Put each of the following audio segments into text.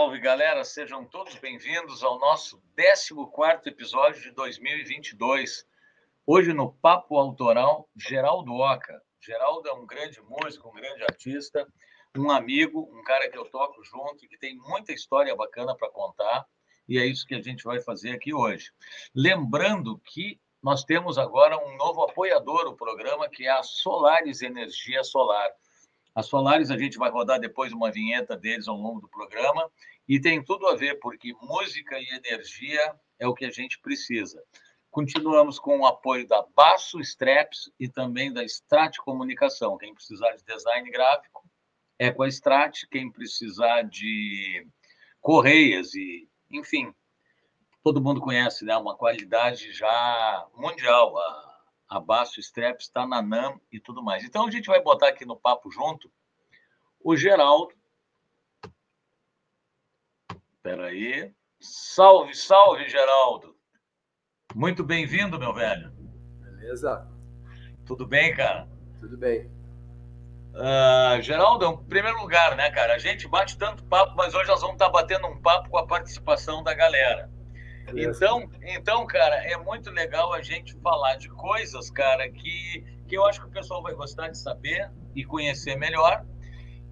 Salve galera, sejam todos bem-vindos ao nosso 14 episódio de 2022. Hoje no Papo Autoral, Geraldo Oca. Geraldo é um grande músico, um grande artista, um amigo, um cara que eu toco junto, que tem muita história bacana para contar, e é isso que a gente vai fazer aqui hoje. Lembrando que nós temos agora um novo apoiador do programa, que é a Solares Energia Solar. A Solares a gente vai rodar depois uma vinheta deles ao longo do programa e tem tudo a ver porque música e energia é o que a gente precisa. Continuamos com o apoio da Basso Straps e também da Strat Comunicação. Quem precisar de design gráfico é com a Strat. Quem precisar de correias e, enfim, todo mundo conhece, né? Uma qualidade já mundial. A Abaixo Strep está na NAM e tudo mais. Então a gente vai botar aqui no papo junto o Geraldo. Espera aí. Salve, salve, Geraldo. Muito bem-vindo, meu velho. Beleza? Tudo bem, cara? Tudo bem. Uh, Geraldo, em primeiro lugar, né, cara? A gente bate tanto papo, mas hoje nós vamos estar batendo um papo com a participação da galera. Então, então, cara, é muito legal a gente falar de coisas, cara, que, que eu acho que o pessoal vai gostar de saber e conhecer melhor.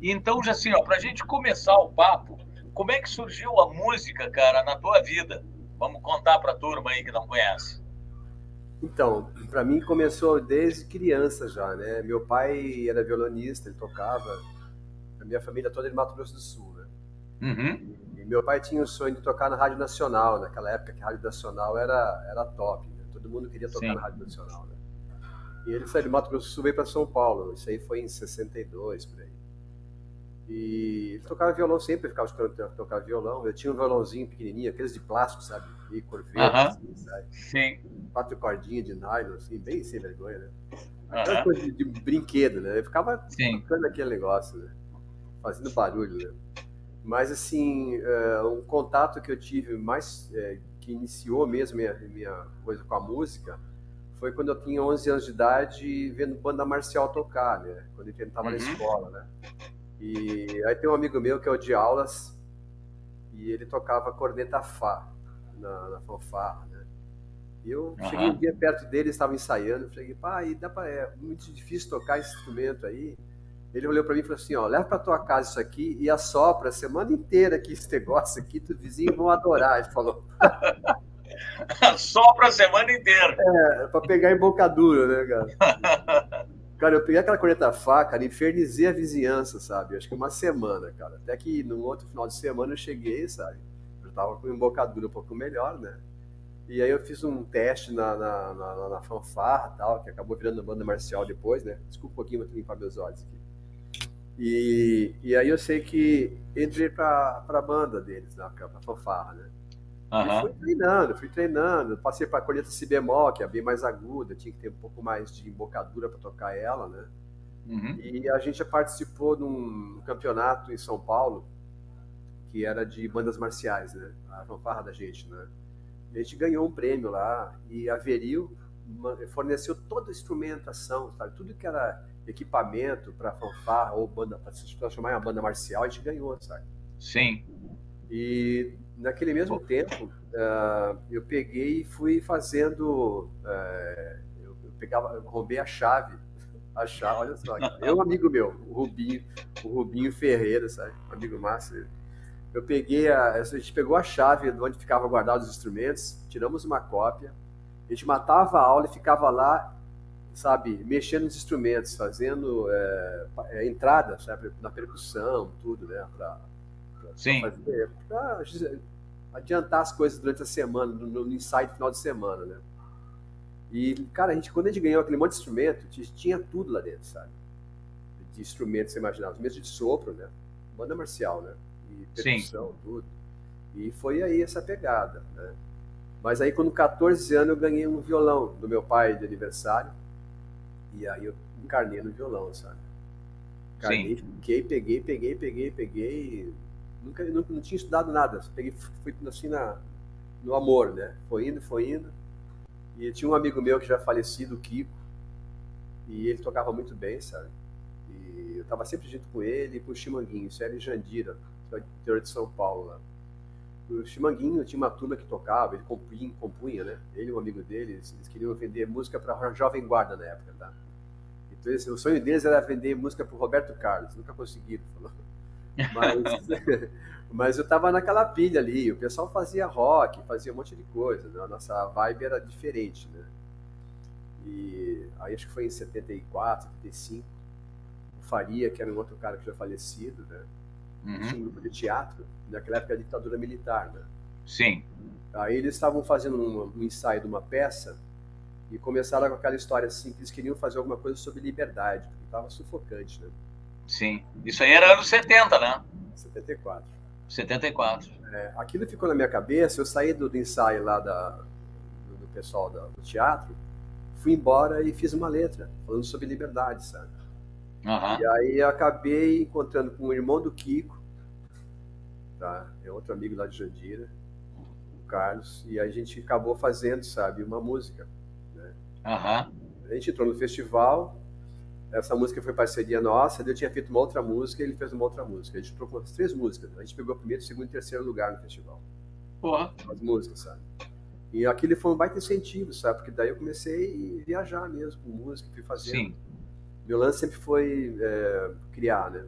Então, já assim, ó, para a gente começar o papo, como é que surgiu a música, cara, na tua vida? Vamos contar para a turma aí que não conhece. Então, para mim começou desde criança já, né? Meu pai era violonista, ele tocava. A minha família toda é de Mato Grosso do Sul, né? Uhum meu pai tinha o sonho de tocar na Rádio Nacional, naquela época que a Rádio Nacional era, era top, né? todo mundo queria tocar Sim. na Rádio Nacional. Né? E ele saiu de Mato Grosso do Sul veio para São Paulo, isso aí foi em 62, por aí. E ele tocava violão sempre, ficava escutando tocar violão. Eu tinha um violãozinho pequenininho, aqueles de plástico, sabe? E cor verde, uh -huh. assim, sabe? Sim. Quatro cordinhas de nylon, assim, bem sem vergonha, né? Aquela uh -huh. coisa de, de, brinquedo, né? Eu ficava tocando aquele negócio, né? Fazendo barulho, né? Mas, assim, um contato que eu tive mais, uh, que iniciou mesmo minha, minha coisa com a música, foi quando eu tinha 11 anos de idade, vendo banda marcial tocar, né? Quando eu estava uhum. na escola, né? E aí tem um amigo meu que é o de aulas, e ele tocava corneta Fá na, na fanfarra, né? E eu uhum. cheguei um dia perto dele, estava ensaiando, falei, pai, dá pra, é muito difícil tocar esse instrumento aí. Ele olhou para mim e falou assim: ó, leva para tua casa isso aqui e assopra a semana inteira aqui esse negócio aqui, tu vizinho vão adorar. Ele falou. Assopra a semana inteira. É, para pegar embocadura, né, cara? Cara, eu peguei aquela corneta faca, cara, infernizei a vizinhança, sabe? Acho que uma semana, cara. Até que no outro final de semana eu cheguei, sabe? Eu tava com embocadura um pouco melhor, né? E aí eu fiz um teste na, na, na, na fanfarra tal, que acabou virando banda marcial depois, né? Desculpa um pouquinho, vou limpar meus olhos aqui. E, e aí eu sei que entrei para a banda deles, né, para a fanfarra, né? Uhum. E fui treinando, fui treinando. Passei para a colheita si bemol, que é bem mais aguda, tinha que ter um pouco mais de embocadura para tocar ela, né? Uhum. E a gente participou de um campeonato em São Paulo, que era de bandas marciais, né? A fanfarra da gente, né? A gente ganhou um prêmio lá e a Veril forneceu toda a instrumentação, sabe? Tudo que era equipamento para fanfarra ou banda, para se transformar em uma banda marcial, a gente ganhou, sabe? Sim. E naquele mesmo tempo, uh, eu peguei e fui fazendo. Uh, eu, eu, pegava, eu roubei a chave. A chave, olha só. Eu, um amigo meu, o Rubinho, o Rubinho Ferreira, sabe? Um amigo massa. Eu peguei a. A gente pegou a chave de onde ficava guardado os instrumentos, tiramos uma cópia, a gente matava a aula e ficava lá sabe, mexendo nos instrumentos, fazendo é, é, entrada, sabe, na percussão, tudo, né, para fazer, pra adiantar as coisas durante a semana, no, no ensaio final de semana, né. E, cara, a gente, quando a gente ganhou aquele monte de instrumento, tinha tudo lá dentro, sabe, de instrumentos, você imaginava, mesmo de sopro, né, banda marcial, né, e percussão, Sim. tudo. E foi aí essa pegada, né. Mas aí, com 14 anos, eu ganhei um violão do meu pai de aniversário, e aí eu encarnei no violão, sabe? Encarnei, Sim. fiquei, peguei, peguei, peguei, peguei. Nunca, nunca não tinha estudado nada. Peguei, fui assim na, no amor, né? Foi indo, foi indo. E tinha um amigo meu que já falecido, o Kiko, e ele tocava muito bem, sabe? E eu tava sempre junto com ele e com o Chimanguinho, isso era em Jandira, interior de São Paulo lá. O Chimanguinho tinha uma turma que tocava, ele compunha, compunha né? Ele um amigo dele, eles, queriam vender música para a Jovem Guarda na época, tá? Então, esse, o sonho deles era vender música para Roberto Carlos, nunca conseguiram, falou. Mas, mas eu estava naquela pilha ali, o pessoal fazia rock, fazia um monte de coisa, né? a nossa vibe era diferente, né? E aí acho que foi em 74, 75, o Faria, que era um outro cara que já falecido, né? Uhum. Tinha um grupo de teatro, naquela época da ditadura militar, né? Sim. Aí eles estavam fazendo um, um ensaio de uma peça e começaram com aquela história assim, que eles queriam fazer alguma coisa sobre liberdade, porque estava sufocante, né? Sim. Isso aí era anos 70, né? 74. 74. É, aquilo ficou na minha cabeça, eu saí do, do ensaio lá da, do, do pessoal da, do teatro, fui embora e fiz uma letra falando sobre liberdade, sabe? Uhum. E aí acabei encontrando com o irmão do Kiko, tá? É outro amigo lá de Jandira, o Carlos, e a gente acabou fazendo, sabe, uma música. Né? Uhum. A gente entrou no festival, essa música foi parceria nossa, eu tinha feito uma outra música e ele fez uma outra música. A gente trocou as três músicas. A gente pegou o primeiro, segundo e terceiro lugar no festival. Porra. As músicas, sabe? E aquilo foi um baita incentivo, sabe? Porque daí eu comecei a viajar mesmo com música, fui fazendo. Sim. Meu lance sempre foi é, criar, né?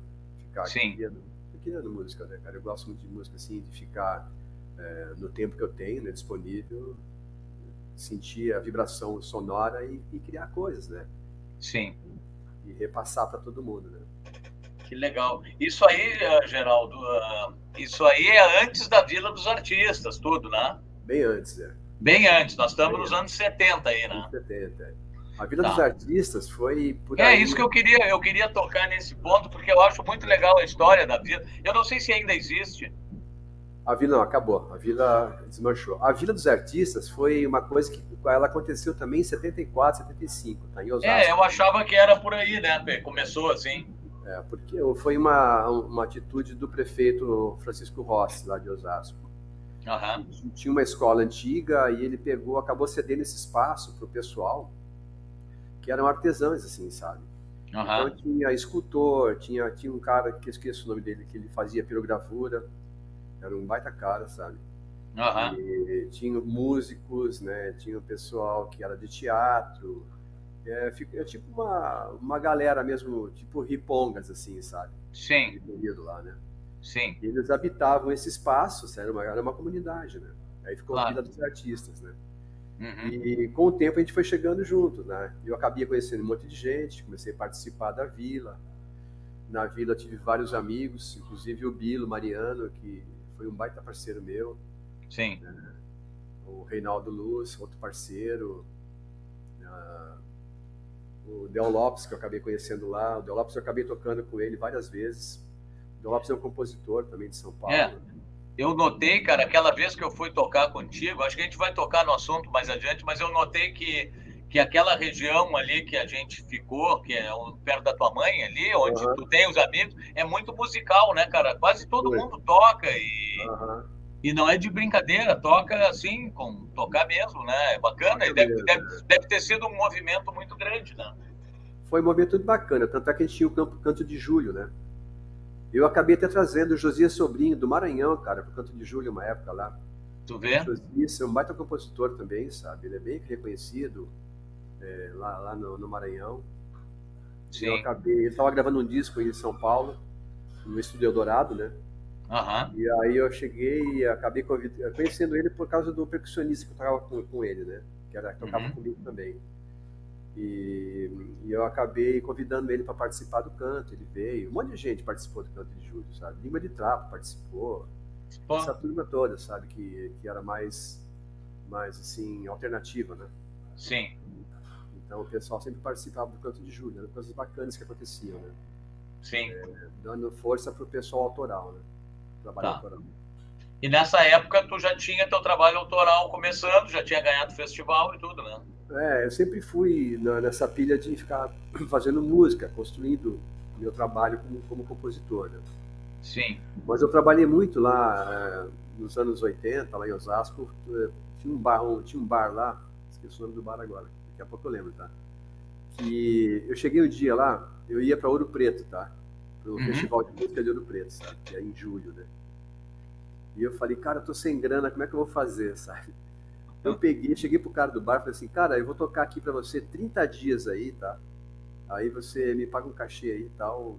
Ficar Sim. Criando, criando música, né, cara? Eu gosto muito de música, assim, de ficar é, no tempo que eu tenho, né, disponível, sentir a vibração sonora e, e criar coisas, né? Sim e repassar para todo mundo, né? Que legal. Isso aí, eh, Geraldo, eh, isso aí é antes da Vila dos Artistas, tudo, né? Bem antes, é. Bem antes, nós estamos Bem nos antes. anos 70 aí, né? Anos 70, é. A Vila tá. dos Artistas foi por É aí... isso que eu queria, eu queria tocar nesse ponto, porque eu acho muito legal a história da Vila. Eu não sei se ainda existe. A Vila não, acabou. A Vila desmanchou. A Vila dos Artistas foi uma coisa que ela aconteceu também em 74, 75, tá? Em Osasco. É, eu achava que era por aí, né? Começou assim. É, porque foi uma, uma atitude do prefeito Francisco Rossi, lá de Osasco. Uhum. Tinha uma escola antiga e ele pegou, acabou cedendo esse espaço para o pessoal, que eram artesãos, assim, sabe? Uhum. Então tinha escultor, tinha, tinha um cara que eu esqueço o nome dele, que ele fazia pirogravura, era um baita cara, sabe? Uhum. E tinha músicos, né? Tinha o pessoal que era de teatro. É, é tipo uma, uma galera mesmo, tipo ripongas, assim, sabe? Sim. lá, né? Sim. E eles habitavam esse espaço, era uma, era uma comunidade, né? Aí ficou claro. a vida dos artistas, né? Uhum. E com o tempo a gente foi chegando junto, né? Eu acabei conhecendo um monte de gente, comecei a participar da vila. Na vila tive vários amigos, inclusive o Bilo Mariano, que foi um baita parceiro meu. Sim. Né? O Reinaldo Luz, outro parceiro. Uh, o Del Lopes, que eu acabei conhecendo lá. O Del Lopes eu acabei tocando com ele várias vezes. O Del Lopes é um compositor também de São Paulo. É. Eu notei, cara, aquela vez que eu fui tocar contigo, acho que a gente vai tocar no assunto mais adiante, mas eu notei que que aquela região ali que a gente ficou, que é perto da tua mãe ali, onde uhum. tu tem os amigos, é muito musical, né, cara? Quase todo mundo toca e uhum. e não é de brincadeira, toca assim, com tocar mesmo, né? É bacana, e deve, deve, deve, ter sido um movimento muito grande, né? Foi um movimento muito bacana, tanto é que a gente tinha o campo Canto de Julho, né? Eu acabei até trazendo o Josias Sobrinho do Maranhão, cara, o Canto de Julho, uma época lá. Tu vê? O Josias é um baita compositor também, sabe? Ele é bem reconhecido é, lá, lá no, no, Maranhão. Sim. Eu acabei, eu estava gravando um disco em São Paulo, no Estúdio Eldorado, né? Uhum. E aí eu cheguei e acabei conhecendo ele por causa do percussionista que eu tocava com, com ele, né? Que era, tocava uhum. comigo também. E, e, eu acabei convidando ele para participar do canto. Ele veio, um monte de gente participou do canto de Júlio, sabe? Lima de Trapo participou, Pô. essa turma toda, sabe? Que, que era mais, mais assim, alternativa, né? Sim. Então o pessoal sempre participava do canto de julho, eram coisas bacanas que aconteciam, né? Sim. É, dando força para o pessoal autoral, né? Trabalho tá. autoral. E nessa época tu já tinha teu trabalho autoral começando, já tinha ganhado festival e tudo, né? É, eu sempre fui nessa pilha de ficar fazendo música, construindo meu trabalho como, como compositor, né? Sim. Mas eu trabalhei muito lá é, nos anos 80, lá em Osasco. É, tinha um bar, um, tinha um bar lá, esqueci o nome do bar agora Daqui a pouco eu lembro, tá? Que eu cheguei um dia lá, eu ia para Ouro Preto, tá? pro uhum. Festival de Música de Ouro Preto, sabe? Que é em julho, né? E eu falei, cara, eu tô sem grana, como é que eu vou fazer, sabe? Eu peguei, cheguei pro cara do bar e falei assim, cara, eu vou tocar aqui para você 30 dias aí, tá? Aí você me paga um cachê aí e tal.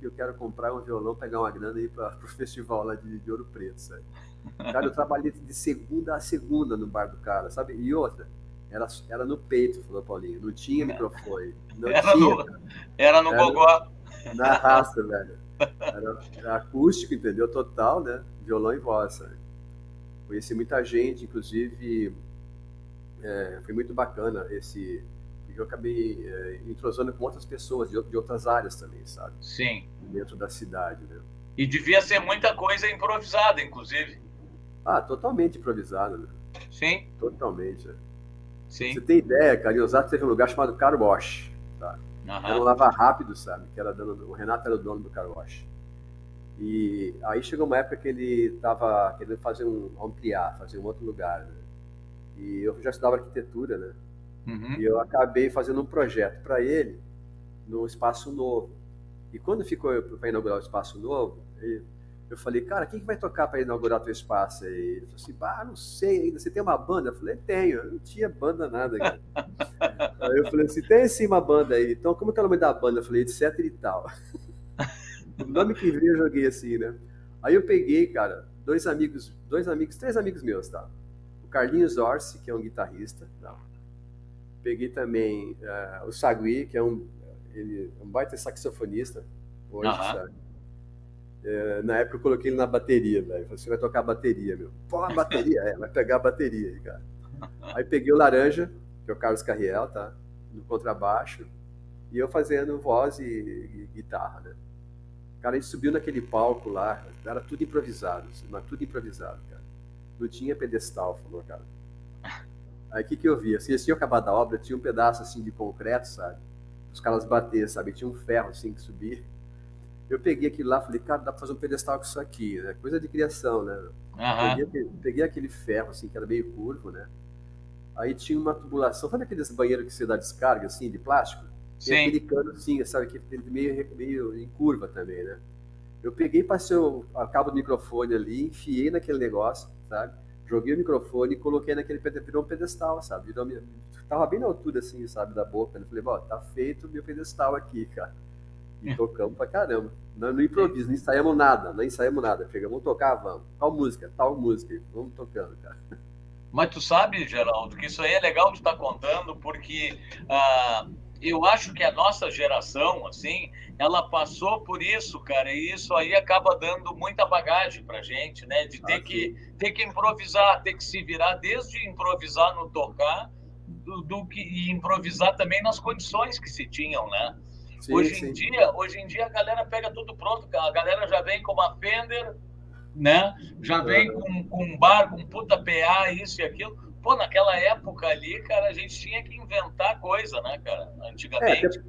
Que eu quero comprar um violão, pegar uma grana ir para o festival lá de, de Ouro Preto, sabe? Cara, eu trabalhei de segunda a segunda no bar do cara, sabe? E outra, era, era no peito, falou Paulinho. Não tinha microfone. Não era, tinha, no, era no era gogó. Na raça, velho. Era, era, acústico, entendeu? Total, né? Violão e voz, sabe? Conheci muita gente, inclusive é, foi muito bacana esse. Porque eu acabei é, entrosando com outras pessoas de, de outras áreas também, sabe? Sim. Dentro da cidade, né? E devia ser muita coisa improvisada, inclusive. Ah, totalmente improvisada, né? Sim. Totalmente. Né? Sim. Você tem ideia, cara, em Osasco teve um lugar chamado Car Wash, tá? Uhum. Era um lava rápido, sabe? Que era dono, o Renato era o dono do Car Wash. E aí chegou uma época que ele estava querendo fazer um ampliar, fazer um outro lugar, né? E eu já estudava arquitetura, né? Uhum. E eu acabei fazendo um projeto para ele no espaço novo. E quando ficou para inaugurar o espaço novo, eu falei, cara, quem que vai tocar para inaugurar teu espaço aí? Ele falou assim, bah, não sei ainda. Você tem uma banda? Eu falei, tenho. Eu não tinha banda nada, cara. aí eu falei assim, tem sim uma banda aí. Então, como que é o nome da banda? Eu falei, etc e tal. nome que veio eu joguei assim, né? Aí eu peguei, cara, dois amigos, dois amigos, três amigos meus, tá? O Carlinhos Orsi, que é um guitarrista. Não. Peguei também uh, o Sagui, que é um, ele, um baita saxofonista, hoje, sabe? É, na época eu coloquei ele na bateria, velho. Falei, você vai tocar bateria, meu. Pô, a bateria, é, vai pegar a bateria aí, cara. Aí peguei o Laranja, que é o Carlos Carriel, tá? No contrabaixo. E eu fazendo voz e, e guitarra, né? Cara, a gente subiu naquele palco lá, era tudo improvisado, assim, mas tudo improvisado, cara. Não tinha pedestal, falou, cara. Aí o que, que eu vi? Assim, eles tinham acabado a obra, tinha um pedaço assim de concreto, sabe? Os caras bater, sabe? Tinha um ferro assim que subia. Eu peguei aquilo lá, falei, cara, dá pra fazer um pedestal com isso aqui, né? Coisa de criação, né? Uhum. Peguei, peguei, aquele ferro, assim, que era meio curvo, né? Aí tinha uma tubulação, sabe aqueles banheiros que você dá descarga, assim, de plástico? Sim. Tem aquele cano, assim, sabe? Que meio, meio em curva também, né? Eu peguei, passei o cabo do microfone ali, enfiei naquele negócio, sabe? Joguei o microfone e coloquei naquele virou um pedestal, sabe? Virou, tava bem na altura, assim, sabe, da boca. Eu falei, ó, tá feito o meu pedestal aqui, cara. E tocamos pra caramba. Não, no improviso, não ensaiamos nada, não ensaiamos nada. Chegamos, vamos tocar, vamos. Tal música, tal música. Vamos tocando, cara. Mas tu sabe, Geraldo, que isso aí é legal de estar tá contando, porque uh, eu acho que a nossa geração, assim, ela passou por isso, cara, e isso aí acaba dando muita bagagem pra gente, né? De ter, ah, que, ter que improvisar, ter que se virar, desde improvisar no tocar, do, do que e improvisar também nas condições que se tinham, né? Sim, hoje, sim. Em dia, hoje em dia a galera pega tudo pronto, a galera já vem com uma Fender, né? Já vem com, com um bar, com puta PA, isso e aquilo. Pô, naquela época ali, cara, a gente tinha que inventar coisa, né, cara? Antigamente. É, até,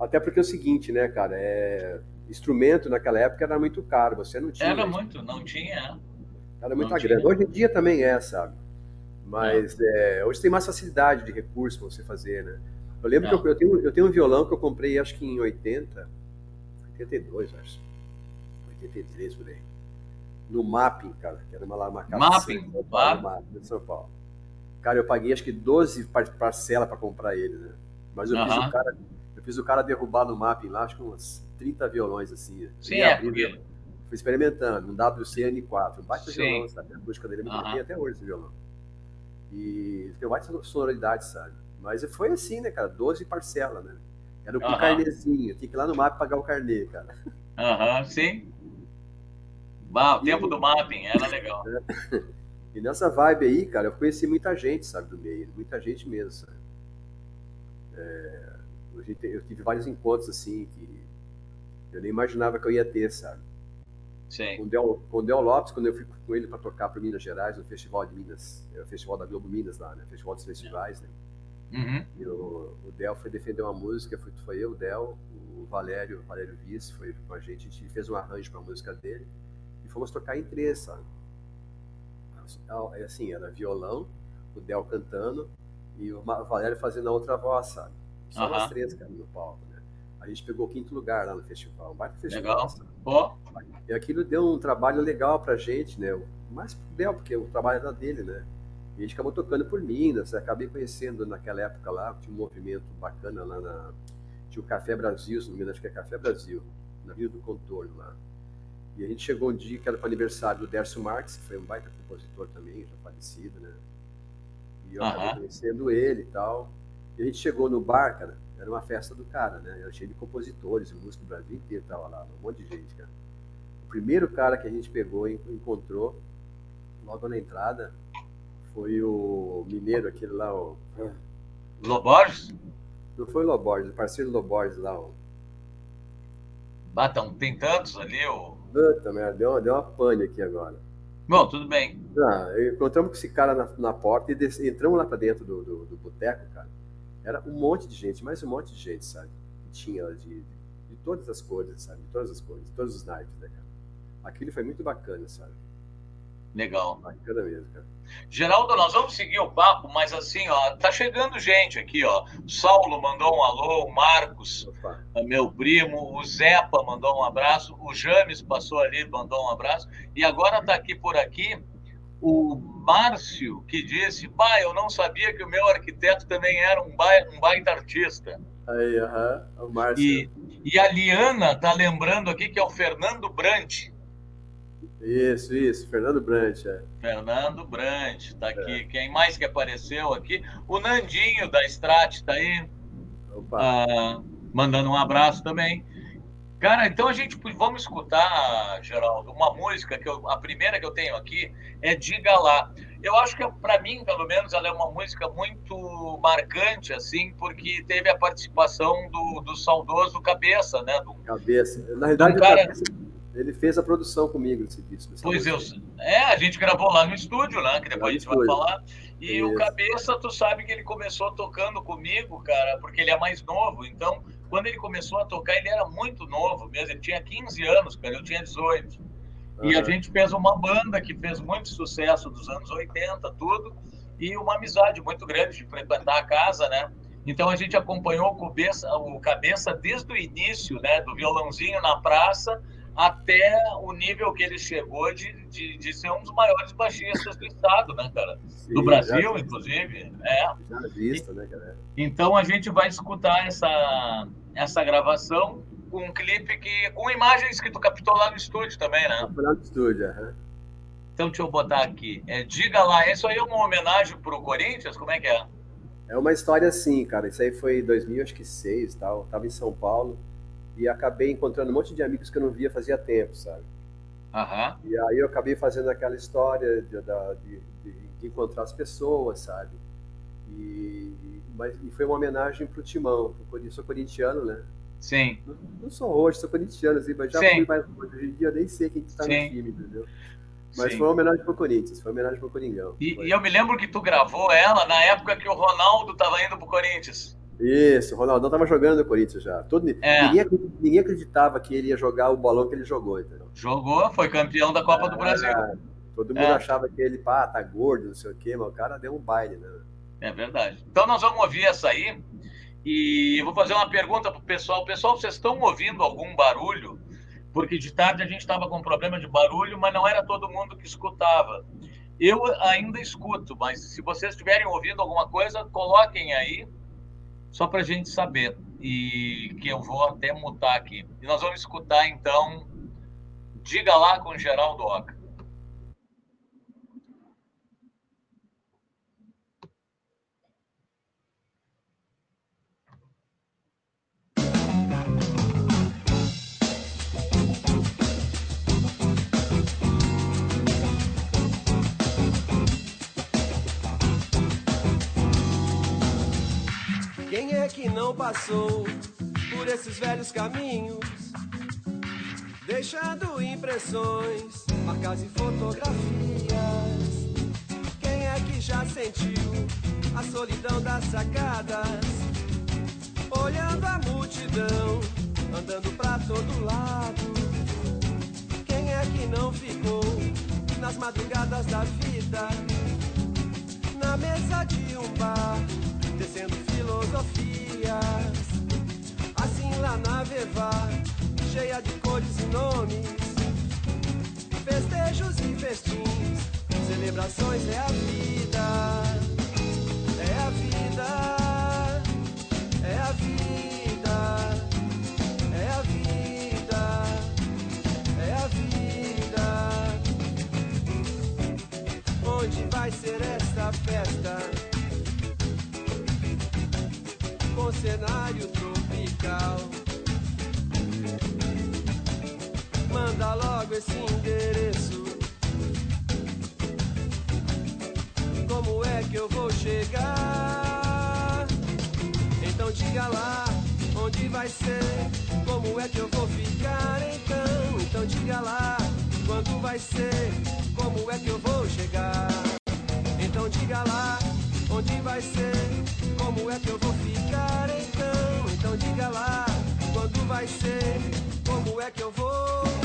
até, porque é o seguinte, né, cara? É, instrumento naquela época era muito caro, você não tinha. Era muito, não tinha. Era muita grana. Hoje em dia também é, sabe? Mas é. É, hoje tem mais facilidade de recurso para você fazer, né? Eu lembro que eu, eu, tenho, eu tenho um violão que eu comprei acho que em 80, 82, acho. 83 por aí. No Mapping, cara, que era uma uma casa Mapping, São Paulo, de São Paulo. Cara, eu paguei acho que 12 parcelas para comprar ele, né? Mas eu, fiz o cara, eu fiz o cara derrubar no Mapping lá, acho que uns 30 violões assim. Sim, é, porque... Fui experimentando, um WCN4, um baita Sim. violão, sabe? A música dele muito até hoje esse violão. E tem baita sonoridade, sabe? Mas foi assim, né, cara? 12 parcelas, né? Era com uhum. carnezinho. Tinha que ir lá no mapa pagar o carnê, cara. Aham, uhum, sim. Bah, o e... tempo do mapping era legal. E nessa vibe aí, cara, eu conheci muita gente, sabe, do meio. Muita gente mesmo, sabe? É... Eu tive vários encontros, assim, que eu nem imaginava que eu ia ter, sabe? Sim. Com o Del, com o Del Lopes, quando eu fui com ele para tocar para Minas Gerais, no Festival de Minas, é o Festival da Globo Minas lá, né? Festival dos Festivais, né? Uhum. E o, o Del foi defender uma música, foi, foi eu, o Del, o Valério, o Valério Vice, foi com a gente, a gente fez um arranjo para a música dele e fomos tocar em três, sabe? É assim, era violão, o Del cantando e o Valério fazendo a outra voz, sabe? Só uhum. nós três, cara, no palco, né? A gente pegou o quinto lugar lá no festival, um baita festival. Legal. Oh. E aquilo deu um trabalho legal pra gente, né? Mais deu, porque o trabalho era dele, né? E a gente acabou tocando por Minas, acabei conhecendo naquela época lá, tinha um movimento bacana lá na. Tinha o Café Brasil, se não me engano, acho que é Café Brasil, na Rio do Contorno lá. E a gente chegou um dia que era para o aniversário do Dércio Marques, que foi um baita compositor também, já falecido, né? E eu acabei conhecendo ele e tal. E a gente chegou no bar, cara, era uma festa do cara, né? Era cheio de compositores, músicos do Brasil inteiro tava lá, um monte de gente, cara. O primeiro cara que a gente pegou e encontrou, logo na entrada, foi o mineiro, aquele lá, o. Loborges? Não foi o Loborges, o parceiro Loborges lá, o. Batão, tem tantos ali, o. Puta merda, deu uma, deu uma pane aqui agora. Bom, tudo bem. Ah, encontramos com esse cara na, na porta e entramos lá pra dentro do, do, do boteco, cara. Era um monte de gente, mais um monte de gente, sabe? Que tinha de, de, de todas as cores, sabe? De todas as cores, de todos os naipes, né, cara? Aquilo foi muito bacana, sabe? Legal. Bacana mesmo, cara. Geraldo, nós vamos seguir o papo, mas assim, ó, tá chegando gente aqui, ó. O Saulo mandou um alô, o Marcos, Opa. meu primo, o Zepa mandou um abraço, o James passou ali, mandou um abraço, e agora tá aqui por aqui o Márcio, que disse, pai, eu não sabia que o meu arquiteto também era um, ba um baita artista. Aí, aham, o Márcio. E, e a Liana tá lembrando aqui que é o Fernando Brant. Isso, isso, Fernando Brant. É. Fernando Brant, tá aqui. É. Quem mais que apareceu aqui? O Nandinho da Strat tá aí. Ah, mandando um abraço também. Cara, então a gente vamos escutar, Geraldo, uma música que eu, a primeira que eu tenho aqui é Diga lá. Eu acho que para mim, pelo menos, ela é uma música muito marcante, assim, porque teve a participação do, do saudoso Cabeça, né? Do, Cabeça. Na verdade, cara... Cabeça ele fez a produção comigo desse disco. Pois eu. É, a gente gravou lá no estúdio, né? Que depois a gente vai falar. E Isso. o Cabeça, tu sabe que ele começou tocando comigo, cara, porque ele é mais novo. Então, quando ele começou a tocar, ele era muito novo mesmo. Ele tinha 15 anos, cara, eu tinha 18. Uhum. E a gente fez uma banda que fez muito sucesso dos anos 80, tudo. E uma amizade muito grande de frequentar a casa, né? Então a gente acompanhou o cabeça, o cabeça desde o início, né? Do violãozinho na praça até o nível que ele chegou de, de, de ser um dos maiores baixistas do estado, né, cara? Sim, do Brasil, inclusive. É. Já visto, né, galera? Então a gente vai escutar essa, essa gravação com um clipe que. com imagens que tu captou lá no estúdio também, né? Lá no estúdio, aham. Então deixa eu botar aqui. É, diga lá, isso aí é uma homenagem pro Corinthians? Como é que é? É uma história assim, cara. Isso aí foi em 2006 tal. Tava em São Paulo e acabei encontrando um monte de amigos que eu não via fazia tempo, sabe? Uhum. E aí eu acabei fazendo aquela história de, de, de, de encontrar as pessoas, sabe? E, mas, e foi uma homenagem pro Timão, eu sou corintiano, né? Sim. Não, não sou hoje, sou corintiano, assim, mas já Sim. fui mais Hoje em dia eu nem sei quem está no time, entendeu? Mas Sim. foi uma homenagem pro Corinthians, foi uma homenagem pro Coringão. E, e, eu me lembro que tu gravou ela na época que o Ronaldo estava indo pro Corinthians. Isso, o Ronaldão estava jogando no Corinthians já. Todo, é. ninguém, ninguém, acreditava que ele ia jogar o balão que ele jogou, entendeu? Jogou, foi campeão da Copa do Brasil. Todo mundo é. achava que ele, pá, tá gordo, não sei o quê, mas o cara deu um baile, né? É verdade. Então nós vamos ouvir essa aí. E eu vou fazer uma pergunta pro pessoal. Pessoal, vocês estão ouvindo algum barulho? Porque de tarde a gente estava com problema de barulho, mas não era todo mundo que escutava. Eu ainda escuto, mas se vocês estiverem ouvindo alguma coisa, coloquem aí só para a gente saber. E que eu vou até mutar aqui. E nós vamos escutar, então, Diga lá com Geraldo Oca. Que não passou por esses velhos caminhos? Deixando impressões, marcas e fotografias. Quem é que já sentiu a solidão das sacadas? Olhando a multidão, andando pra todo lado. Quem é que não ficou nas madrugadas da vida? Na mesa de um bar tecendo filosofias. Assim Assim lá na Vevá, cheia de cores e nomes, festejos e festins, celebrações é a vida, é a vida, é a vida, é a vida, é a vida. Onde vai ser esta festa? Cenário tropical. Manda logo esse endereço. Como é que eu vou chegar? Então diga lá onde vai ser. Como é que eu vou ficar então? Então diga lá quando vai ser. Como é que eu vou chegar? Então diga lá onde vai ser. Como é que eu vou ficar então? Então diga lá quando vai ser. Como é que eu vou?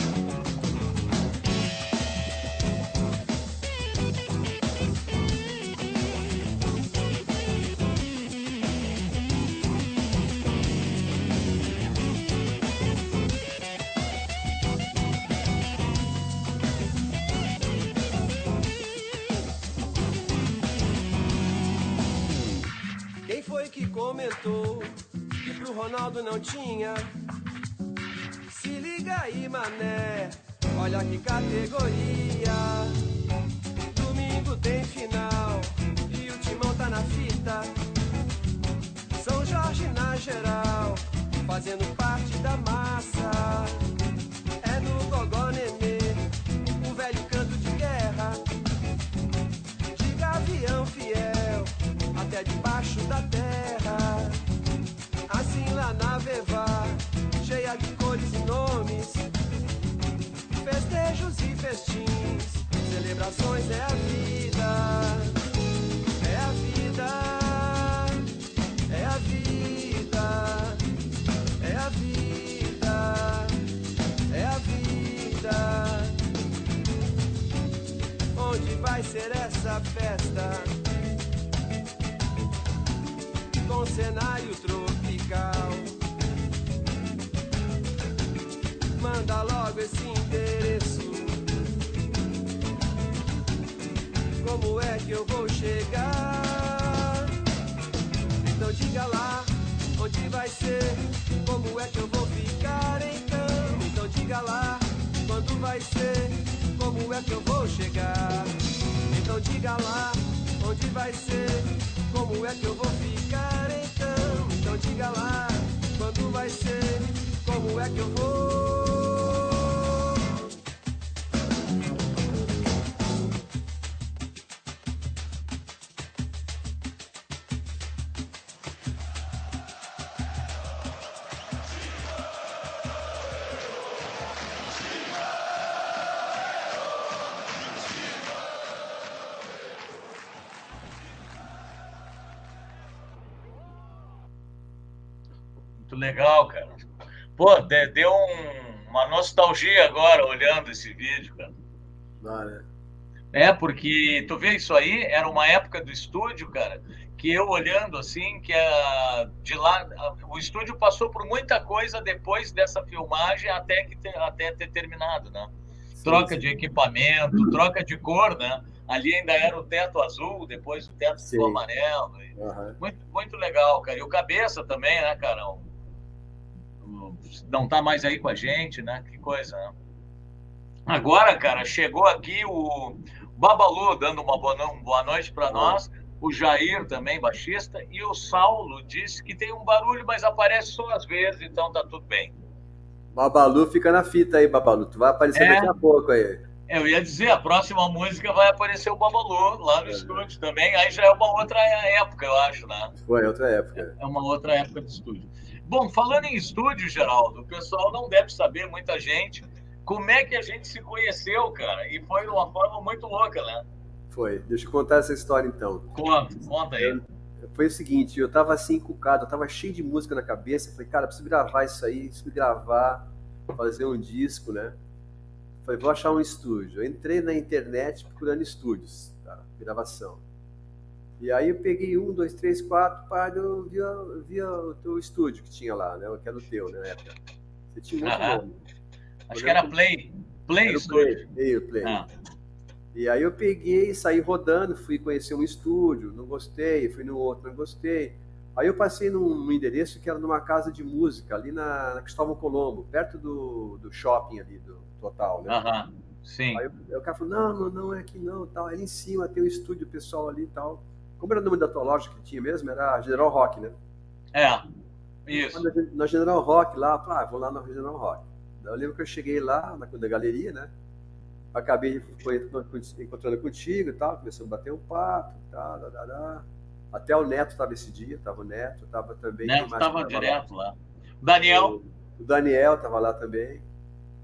Comentou que pro Ronaldo não tinha? Se liga aí, mané, olha que categoria. Domingo tem final e o timão tá na fita. São Jorge na geral, fazendo parte celebrações é a vida, é a vida, é a vida, é a vida, é a vida. Onde vai ser essa festa? Com cenário tropical. Manda logo esse Como é que eu vou chegar? Então diga lá onde vai ser. Como é que eu vou ficar então? Então diga lá quando vai ser. Como é que eu vou chegar? Então diga lá onde vai ser. Como é que eu vou ficar então? Então diga lá quando vai ser. Como é que eu vou? Pô, de- deu um- uma nostalgia agora olhando esse vídeo, cara. Né? É, porque tu vê isso aí, era uma época do estúdio, cara, que eu olhando assim, que a, de lá, a- o estúdio passou por muita coisa depois dessa filmagem até, que ter, até ter terminado, né? Troca Sim, de equipamento, troca de cor, né? Ali ainda era o teto azul, depois o teto Sim. ficou amarelo. e- Aham. Muito, muito legal, cara. E o Cabeça também, né, Carol? Não tá mais aí com a gente, né? Que coisa, né? Agora, cara, chegou aqui o Babalu dando uma boa, boa noite para nós. O Jair também, baixista. E o Saulo disse que tem um barulho, mas aparece só às vezes, então tá tudo bem. Babalu fica na fita aí, Babalu. Tu vai aparecer É. daqui a pouco aí. Eu ia dizer, a próxima música vai aparecer o Babalu lá no É. estúdio também. Aí já é uma outra época, eu acho, né? Foi outra época. É uma outra época de estúdio. Bom, falando em estúdio, Geraldo, o pessoal não deve saber, muita gente, como é que a gente se conheceu, cara. E foi de uma forma muito louca, né? Foi. Deixa eu contar essa história então. Conta, conta aí. Foi o seguinte, eu tava assim encucado, eu tava cheio de música na cabeça. Falei, cara, preciso gravar isso aí, preciso gravar, fazer um disco, né? Falei, vou achar um estúdio. Eu entrei na internet procurando estúdios, tá? Gravação. E aí eu peguei um, dois, três, quatro, pá, eu via, via o teu estúdio que tinha lá, né? Que era o teu, né, na época. Você tinha outro Aham. nome. Acho que era Play. Play Era Studio. Play, o Play. Ah, E aí eu peguei, saí rodando, fui conhecer um estúdio, não gostei, fui no outro, não gostei. Aí eu passei num, endereço que era numa casa de música, ali na, na Cristóvão Colombo, perto do, do shopping ali, do Total, né? Aham. Sim. Aí, eu- aí o cara falou, não, não, não, é aqui não, tal. Ali em cima tem um estúdio pessoal ali e tal. Como era o nome da tua loja que tinha mesmo? Era General Rock, né? É. Isso. Na, na General Rock lá, ah, vou lá na General Rock. Eu lembro que eu cheguei lá, na, na galeria, né? Acabei foi, encontrando contigo e tal, começamos a bater um papo tal, da, da, da. Até o Neto estava esse dia, tava o Neto, tava também. Neto estava tava lá? direto lá. Daniel. O Daniel estava lá também.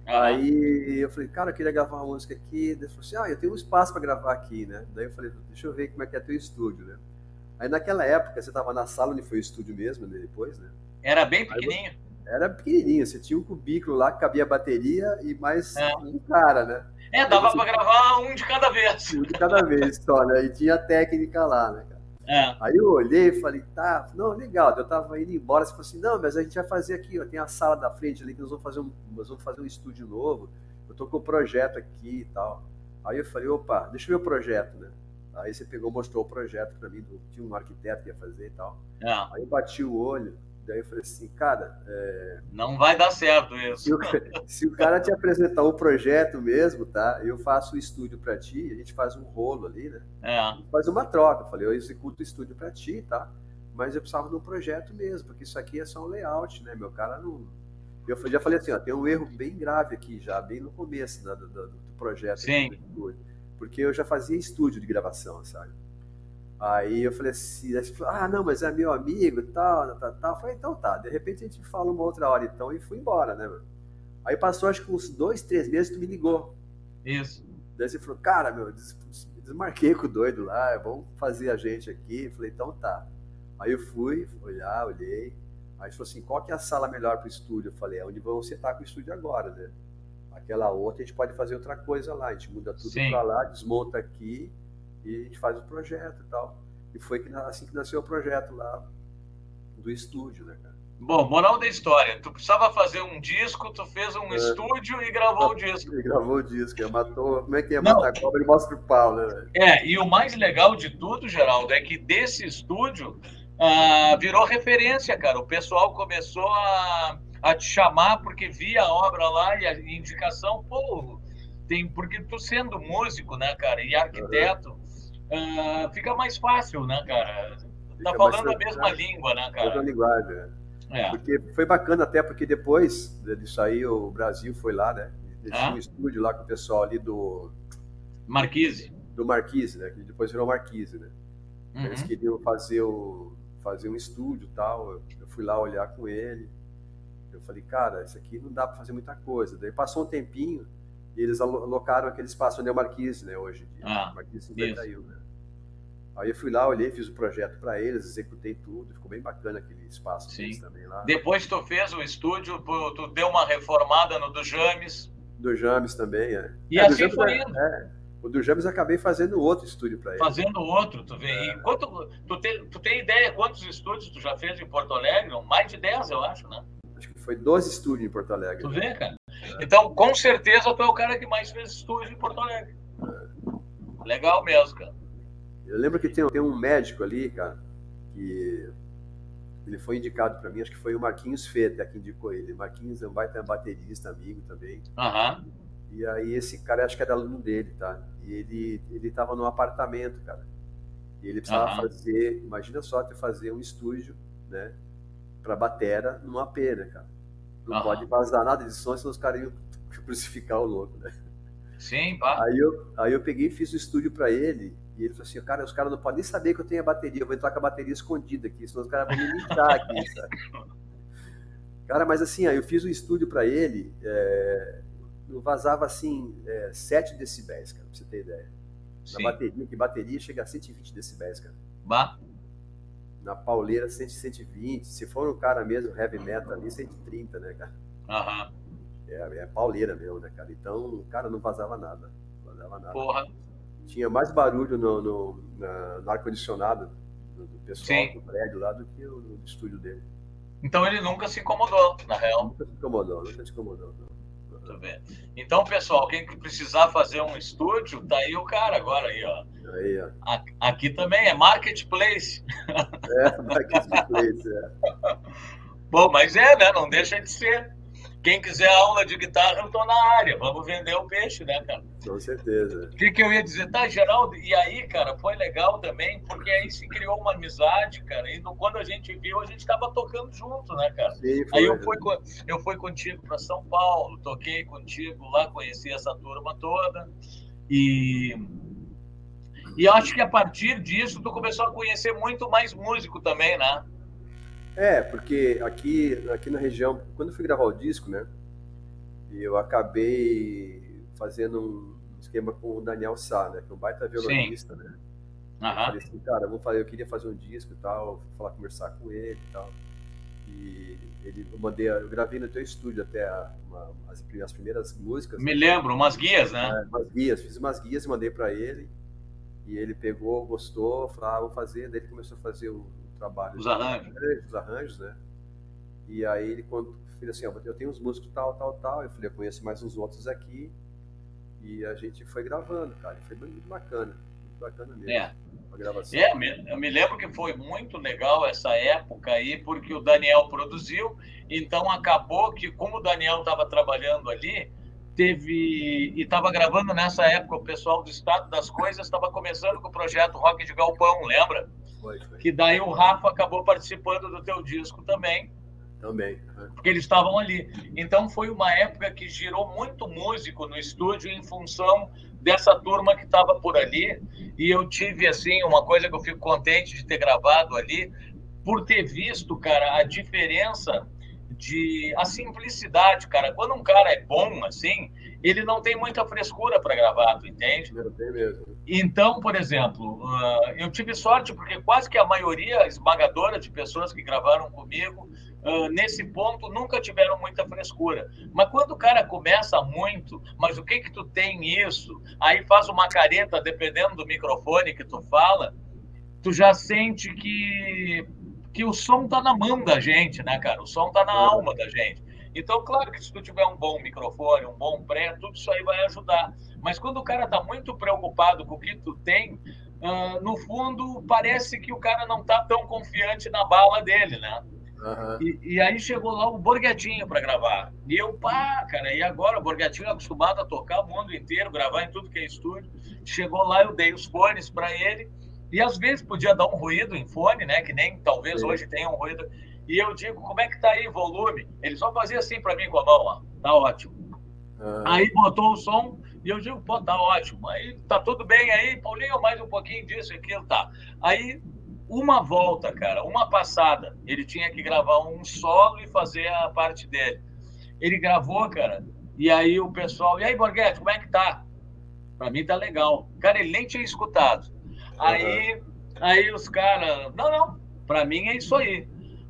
Ah, Aí eu falei, cara, eu queria gravar uma música aqui. Ele falou assim, ah, eu tenho um espaço para gravar aqui, né? Daí eu falei, deixa eu ver como é que é teu estúdio, né? Aí naquela época você estava na sala onde foi o estúdio mesmo, né, depois, né? Era bem pequenininho. Era pequenininho, você tinha um cubículo lá que cabia bateria e mais É. um cara, né? É, dava para gravar um de cada vez. Um de cada vez só, né? E tinha técnica lá, né? É. Aí eu olhei e falei, tá, não, legal. Eu tava indo embora, você falou assim, não, mas a gente vai fazer aqui, ó, tem a sala da frente ali que nós vamos fazer um, nós vamos fazer um estúdio novo. Eu tô com o projeto aqui e tal. Aí eu falei, opa, deixa eu ver o projeto, né? Aí você pegou, mostrou o projeto pra mim, do, tinha um arquiteto que ia fazer e tal. É. Aí eu bati o olho, daí eu falei assim, cara, é, Não vai dar certo se, isso. o, se o cara te apresentar o projeto mesmo, tá? Eu faço o estúdio pra ti, a gente faz um rolo ali, né? É. faz uma troca. Eu falei, eu executo o estúdio para ti, tá? Mas eu precisava de um projeto mesmo, porque isso aqui é só um layout, né? Meu cara não. Eu já falei assim, ó, tem um erro bem grave aqui, já bem no começo né, do, do- do projeto. Sim. porque eu já fazia estúdio de gravação, sabe? Aí eu falei assim, aí você falou, ah, não, mas é meu amigo e tal, tal, tal. Eu falei, então tá, de repente a gente fala uma outra hora então, e fui embora, né, mano? Aí passou acho que uns dois, três meses, tu me ligou. Isso. Daí você falou, cara, meu, des- desmarquei com o doido lá, vamos fazer a gente aqui. Falei, então tá. Aí eu fui, fui olhar, olhei. Aí falou assim, qual que é a sala melhor para o estúdio? Eu falei, é onde você tá com o estúdio agora, né? Aquela outra a gente pode fazer outra coisa lá, a gente muda tudo Sim. para lá, desmonta aqui e a gente faz o projeto e tal. E foi que, assim que nasceu o projeto lá do estúdio, né, cara? Bom, moral da história. Tu precisava fazer um disco, tu fez um É. estúdio e gravou o disco. Ele gravou o disco, ele matou. Como é que é matar cobra? Ele mostra o pau, né? É, e o mais legal de tudo, Geraldo, é que desse estúdio ah, virou referência, cara. O pessoal começou a, a te chamar porque via a obra lá e a indicação, pô, tem, porque tu sendo músico, né, cara, e arquiteto, ah, fica mais fácil, né, cara? Tá Fica falando a mesma língua, né, cara? linguagem, né? É. Porque foi bacana até porque depois disso aí o Brasil foi lá, né? Eles Ah. um estúdio lá com o pessoal ali do, Marquise. do Marquise, né? Que depois virou Marquise, né? Eles Uhum. queriam fazer, o, fazer um estúdio e tal. Eu, eu fui lá olhar com ele. Eu falei, cara, isso aqui não dá para fazer muita coisa. Daí passou um tempinho e eles alo- alocaram aquele espaço onde é o Marquise, né? Hoje. Ah, Marquise 51, né? Aí eu fui lá, olhei, fiz o projeto para eles, executei tudo. Ficou bem bacana aquele espaço Sim. também lá. Depois tu fez o estúdio, tu, deu uma reformada no do James. Do James também, é. E É, assim James foi é- indo. é. O do James acabei fazendo outro estúdio para ele. fazendo outro, tu vê. É. E quanto, tu, tem, tu tem ideia quantos estúdios tu já fez em Porto Alegre? Mais de 10, eu acho, né? Foi 12 estúdios em Porto Alegre. Tu vê, cara? Então, com certeza, tu é o cara que mais fez estúdio em Porto Alegre. Legal mesmo, cara. Eu lembro que tem, tem um médico ali, cara, que ele foi indicado para mim, acho que foi o Marquinhos Feta que indicou ele. Marquinhos é um baita baterista, amigo também. Aham. E aí esse cara, acho que era aluno dele, tá? E ele, ele tava num apartamento, cara. E ele precisava Aham. fazer, imagina só, ter fazer um estúdio, né? Pra batera num AP, né, cara? Não Aham. pode vazar nada de som, senão os caras iam crucificar o louco, né? Sim, pá. Aí eu, aí eu peguei e fiz o estúdio pra ele, e ele falou assim, cara, os caras não podem nem saber que eu tenho a bateria, eu vou entrar com a bateria escondida aqui, senão os caras vão me limitar aqui, sabe? Cara, mas assim, aí eu fiz o estúdio pra ele, é, eu vazava assim, é, 7 decibéis, cara, pra você ter ideia. Na Sim. bateria, que bateria chega a 120 decibéis, cara. Bah. Na pauleira, 100, 120. Se for um cara mesmo, heavy metal ali, 130, né, cara? Aham. É, é pauleira mesmo, né, cara? Então, o cara não vazava nada. Não vazava nada. Porra. tinha mais barulho no, no, no ar-condicionado do, do pessoal Sim. do prédio lá do que o, no estúdio dele. Então ele nunca se incomodou, na real. Nunca se incomodou, nunca se incomodou. Não. Bem. Então, pessoal, quem precisar fazer um estúdio, tá aí o cara agora aí, ó. Aí, ó. Aqui também é marketplace. É, marketplace, é. Bom, mas é, né? Não deixa de ser. Quem quiser aula de guitarra, eu estou na área. Vamos vender o peixe, né, cara? Com certeza. O que, que eu ia dizer? Tá, Geraldo, e aí, cara, foi legal também, porque aí se criou uma amizade, cara. E quando a gente viu, a gente estava tocando junto, né, cara? Sim, foi. Aí eu fui, eu fui contigo para São Paulo, toquei contigo lá, conheci essa turma toda. E e acho que a partir disso tu começou a conhecer muito mais músico também, né? É, porque aqui, aqui na região, quando eu fui gravar o disco, né? Eu acabei fazendo um esquema com o Daniel Sá, né? Que é um baita violonista, Sim. né? Uhum. Eu falei assim, cara, vamos fazer, eu queria fazer um disco e tal, falar, conversar com ele e tal. E ele, eu mandei, eu gravei no teu estúdio até uma, as, as, primeiras músicas. Me lembro, umas guias, né? É, umas guias, fiz umas guias e mandei para ele. E ele pegou, gostou, falou, ah, vou fazer. Daí ele começou a fazer o, trabalho. Os arranjos. Os arranjos, né? E aí ele quando falei assim, ó, eu tenho uns músicos tal, tal, tal. Eu falei, eu conheço mais uns outros aqui. E a gente foi gravando, cara. Foi muito bacana. Muito bacana mesmo. É. É, eu me lembro que foi muito legal essa época aí, porque o Daniel produziu, então acabou que, como o Daniel estava trabalhando ali, teve e estava gravando nessa época o pessoal do Estado das Coisas estava começando com o projeto Rock de Galpão, lembra? Foi, foi. Que daí o Rafa acabou participando do teu disco também. Também. Porque eles estavam ali. Então foi uma época que girou muito músico no estúdio em função dessa turma que estava por ali. E eu tive, assim, uma coisa que eu fico contente de ter gravado ali, por ter visto, cara, a diferença de a simplicidade, cara. Quando um cara é bom assim, ele não tem muita frescura para gravar, tu entende? Então, por exemplo, uh, eu tive sorte porque quase que a maioria esmagadora de pessoas que gravaram comigo uh, nesse ponto nunca tiveram muita frescura. Mas quando o cara começa muito, mas o que que tu tem isso? Aí faz uma careta dependendo do microfone que tu fala, tu já sente que que o som tá na mão da gente, né, cara? O som tá na alma da gente. Então, claro que se tu tiver um bom microfone, um bom pré, tudo isso aí vai ajudar. Mas quando o cara tá muito preocupado com o que tu tem, uh, no fundo, parece que o cara não tá tão confiante na bala dele, né? Uhum. E, e, aí chegou lá o Borgatinho para gravar. E eu, pá, cara, e agora o Borgatinho é acostumado a tocar o mundo inteiro, gravar em tudo que é estúdio. Chegou lá, eu dei os fones para ele e às vezes podia dar um ruído em fone, né? Que nem talvez Sim. hoje tenha um ruído. E eu digo, como é que tá aí volume? Ele só fazia assim para mim com a mão, ó. Tá ótimo. Ah. Aí botou o som e eu digo, pô, tá ótimo. Aí tá tudo bem aí, Paulinho, mais um pouquinho disso e aquilo, tá. Aí, uma volta, cara, uma passada. Ele tinha que gravar um solo e fazer a parte dele. Ele gravou, cara, e aí o pessoal, e aí, Borghetti, como é que tá? Pra mim tá legal. Cara, ele nem tinha escutado. Aí, aí os caras, não, não, para mim é isso aí.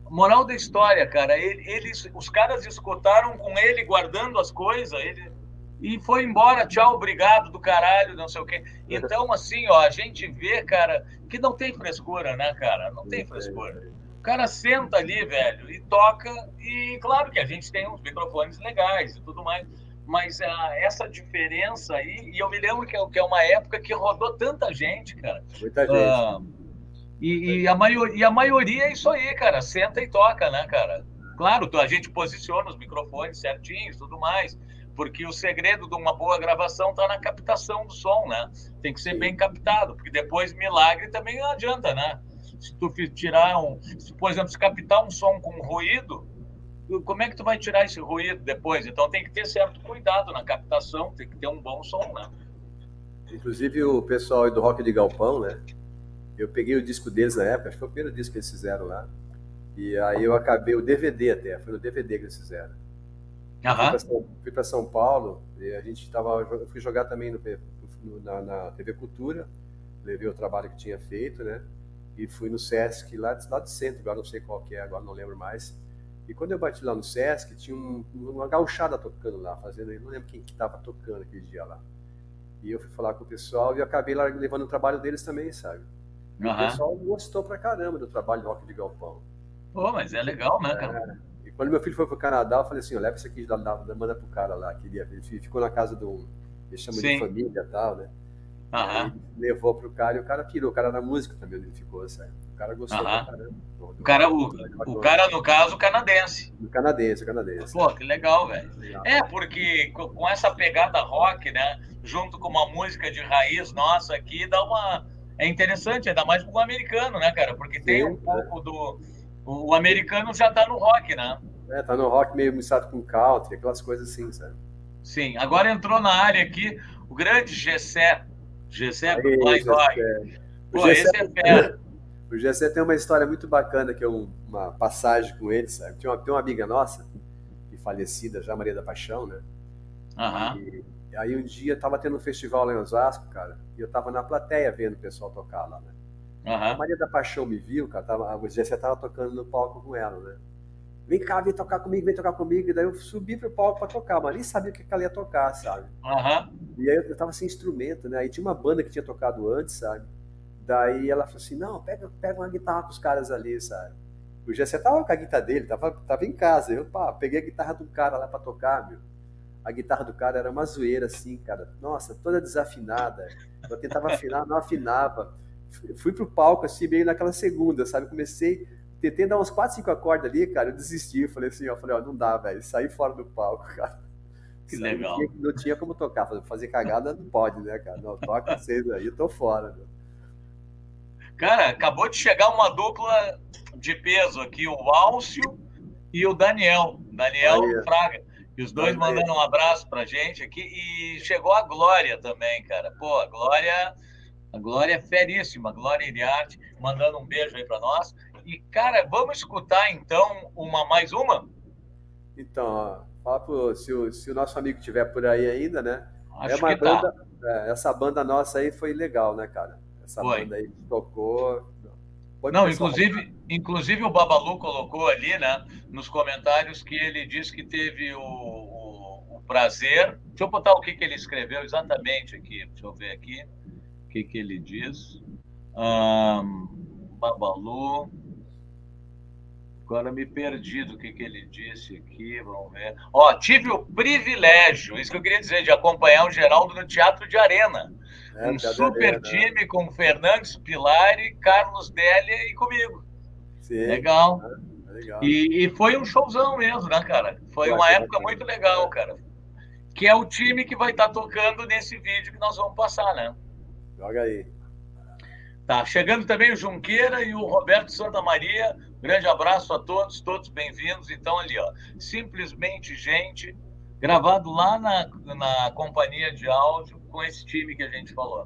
Moral da história, cara, ele, eles, os caras escutaram com ele guardando as coisas, ele e foi embora, tchau, obrigado do caralho, não sei o quê. Então, assim, ó, a gente vê, cara, que não tem frescura, né, cara? Não tem frescura. O cara senta ali, velho, e toca, e claro que a gente tem uns microfones legais e tudo mais mas uh, essa diferença aí, e eu me lembro que, que, é uma época que rodou tanta gente, cara. Muita gente. Uh, e, e, a maioria, e a maioria é isso aí, cara, senta e toca, né, cara? Claro, a gente posiciona os microfones certinhos tudo mais, porque o segredo de uma boa gravação está na captação do som, né? Tem que ser bem captado, porque depois milagre também não adianta, né? Se tu tirar um, se, por exemplo, se captar um som com ruído, como é que tu vai tirar esse ruído depois? Então tem que ter certo cuidado na captação, tem que ter um bom som, né? Inclusive o pessoal do Rock de Galpão, né? Eu peguei o disco deles na época, acho que foi o primeiro disco que eles fizeram lá. E aí eu acabei o DVD até, foi no DVD que eles fizeram. Uhum. Fui para São Paulo e a gente tava, fui jogar também no, no, na, na, TV Cultura, levei o trabalho que tinha feito, né? E fui no Sesc lá, lá do centro, agora não sei qual que é, agora não lembro mais. E quando eu bati lá no Sesc, tinha um, uma gauchada tocando lá, fazendo, eu não lembro quem que estava tocando aquele dia lá. E eu fui falar com o pessoal e acabei lá levando o trabalho deles também, sabe? Uhum. O pessoal gostou pra caramba do trabalho do Rock de Galpão. Pô, mas é legal, né, cara? É. Quando meu filho foi pro Canadá, eu falei assim, leva isso aqui, dá, dá, manda pro cara lá. Que ele, ele ficou na casa do... Eles chamam Sim. de família e tal, né? Uhum. levou pro cara e o cara pirou. O cara na música também ele ficou, sabe? O cara gostou uhum. pra caramba. O cara, o, o cara, no caso, canadense. O canadense, o canadense. Pô, que legal, velho. É, porque com essa pegada rock, né? Junto com uma música de raiz nossa aqui, dá uma. É interessante, ainda mais pro americano, né, cara? Porque tem Sim, um pouco é. do. O americano já tá no rock, né? É, tá no rock meio misturado com country, aquelas coisas assim, sabe? Sim, agora entrou na área aqui o grande Gessé Gessé Dog. Pô, esse é fera. O Gessé tem uma história muito bacana, que é um, uma passagem com ele, sabe? Tem uma, tem uma amiga nossa, que falecida já, Maria da Paixão, né? Uhum. E, e aí um dia tava tendo um festival lá em Osasco, cara, e eu tava na plateia vendo o pessoal tocar lá, né? Uhum. A Maria da Paixão me viu, cara, tava, o Gessé tava tocando no palco com ela, né? Vem cá, vem tocar comigo, vem tocar comigo. E daí eu subi pro palco para tocar, mas nem sabia o que ela ia tocar, sabe? Uhum. E aí eu tava sem instrumento, né? Aí tinha uma banda que tinha tocado antes, sabe? Daí ela falou assim: não, pega, pega uma guitarra pros caras ali, sabe? O Gessé tava com a guitarra dele, tava, tava em casa. Eu, pá, peguei a guitarra do cara lá para tocar, meu. A guitarra do cara era uma zoeira, assim, cara. Nossa, toda desafinada. Eu tentava afinar, não afinava. Fui pro palco, assim, meio naquela segunda, sabe? Comecei Tentei dar uns 4, 5 acordes ali, cara, eu desisti. Eu falei assim, ó, falei, ó, não dá, velho. Saí fora do palco, cara. Que legal. Não tinha, não tinha, como tocar. Fazer cagada não pode, né, cara? Não, toca vocês aí, eu tô fora, meu. Cara, acabou de chegar uma dupla de peso aqui, o Álcio e o Daniel. Daniel aí. Fraga. E os dois mandando um abraço pra gente aqui. E chegou a Glória também, cara. Pô, a Glória, a Glória é feríssima. A Glória Iriarte, mandando um beijo aí pra nós. E, cara, vamos escutar então uma mais uma? Então, ó, fala pro, se, o, se o nosso amigo estiver por aí ainda, né? Acho é uma tá. banda, tá. é, essa banda nossa aí foi legal, né, cara? Essa foi. banda aí tocou. Pode Não, inclusive, inclusive o Babalu colocou ali, né, nos comentários que ele disse que teve o, o, o prazer. Deixa eu botar o que, que ele escreveu exatamente aqui. Deixa eu ver aqui que, que ele diz. Um, Babalu. Agora me perdi do que, que ele disse aqui, vamos ver. Ó, tive o privilégio, isso que eu queria dizer, de acompanhar o Geraldo no Teatro de Arena. É, um super time com Fernandes Pilari, Carlos Délia e comigo. Sim, legal. É, é legal. E, e, foi um showzão mesmo, né, cara? Foi uma época muito legal, cara. Que é o time que vai estar tocando nesse vídeo que nós vamos passar, né? Joga aí. Tá, chegando também o Junqueira e o Roberto Santa Maria. Grande abraço a todos, todos bem-vindos. Então, ali, ó, simplesmente gente, gravado lá na, na companhia de áudio com esse time que a gente falou.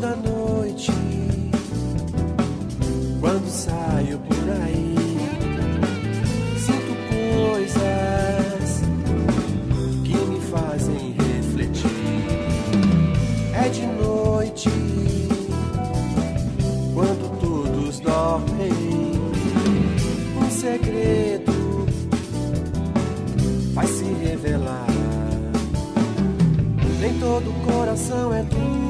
da noite, quando saio por aí, sinto coisas que me fazem refletir. É de noite, quando todos dormem, um segredo vai se revelar. Nem todo coração é tudo.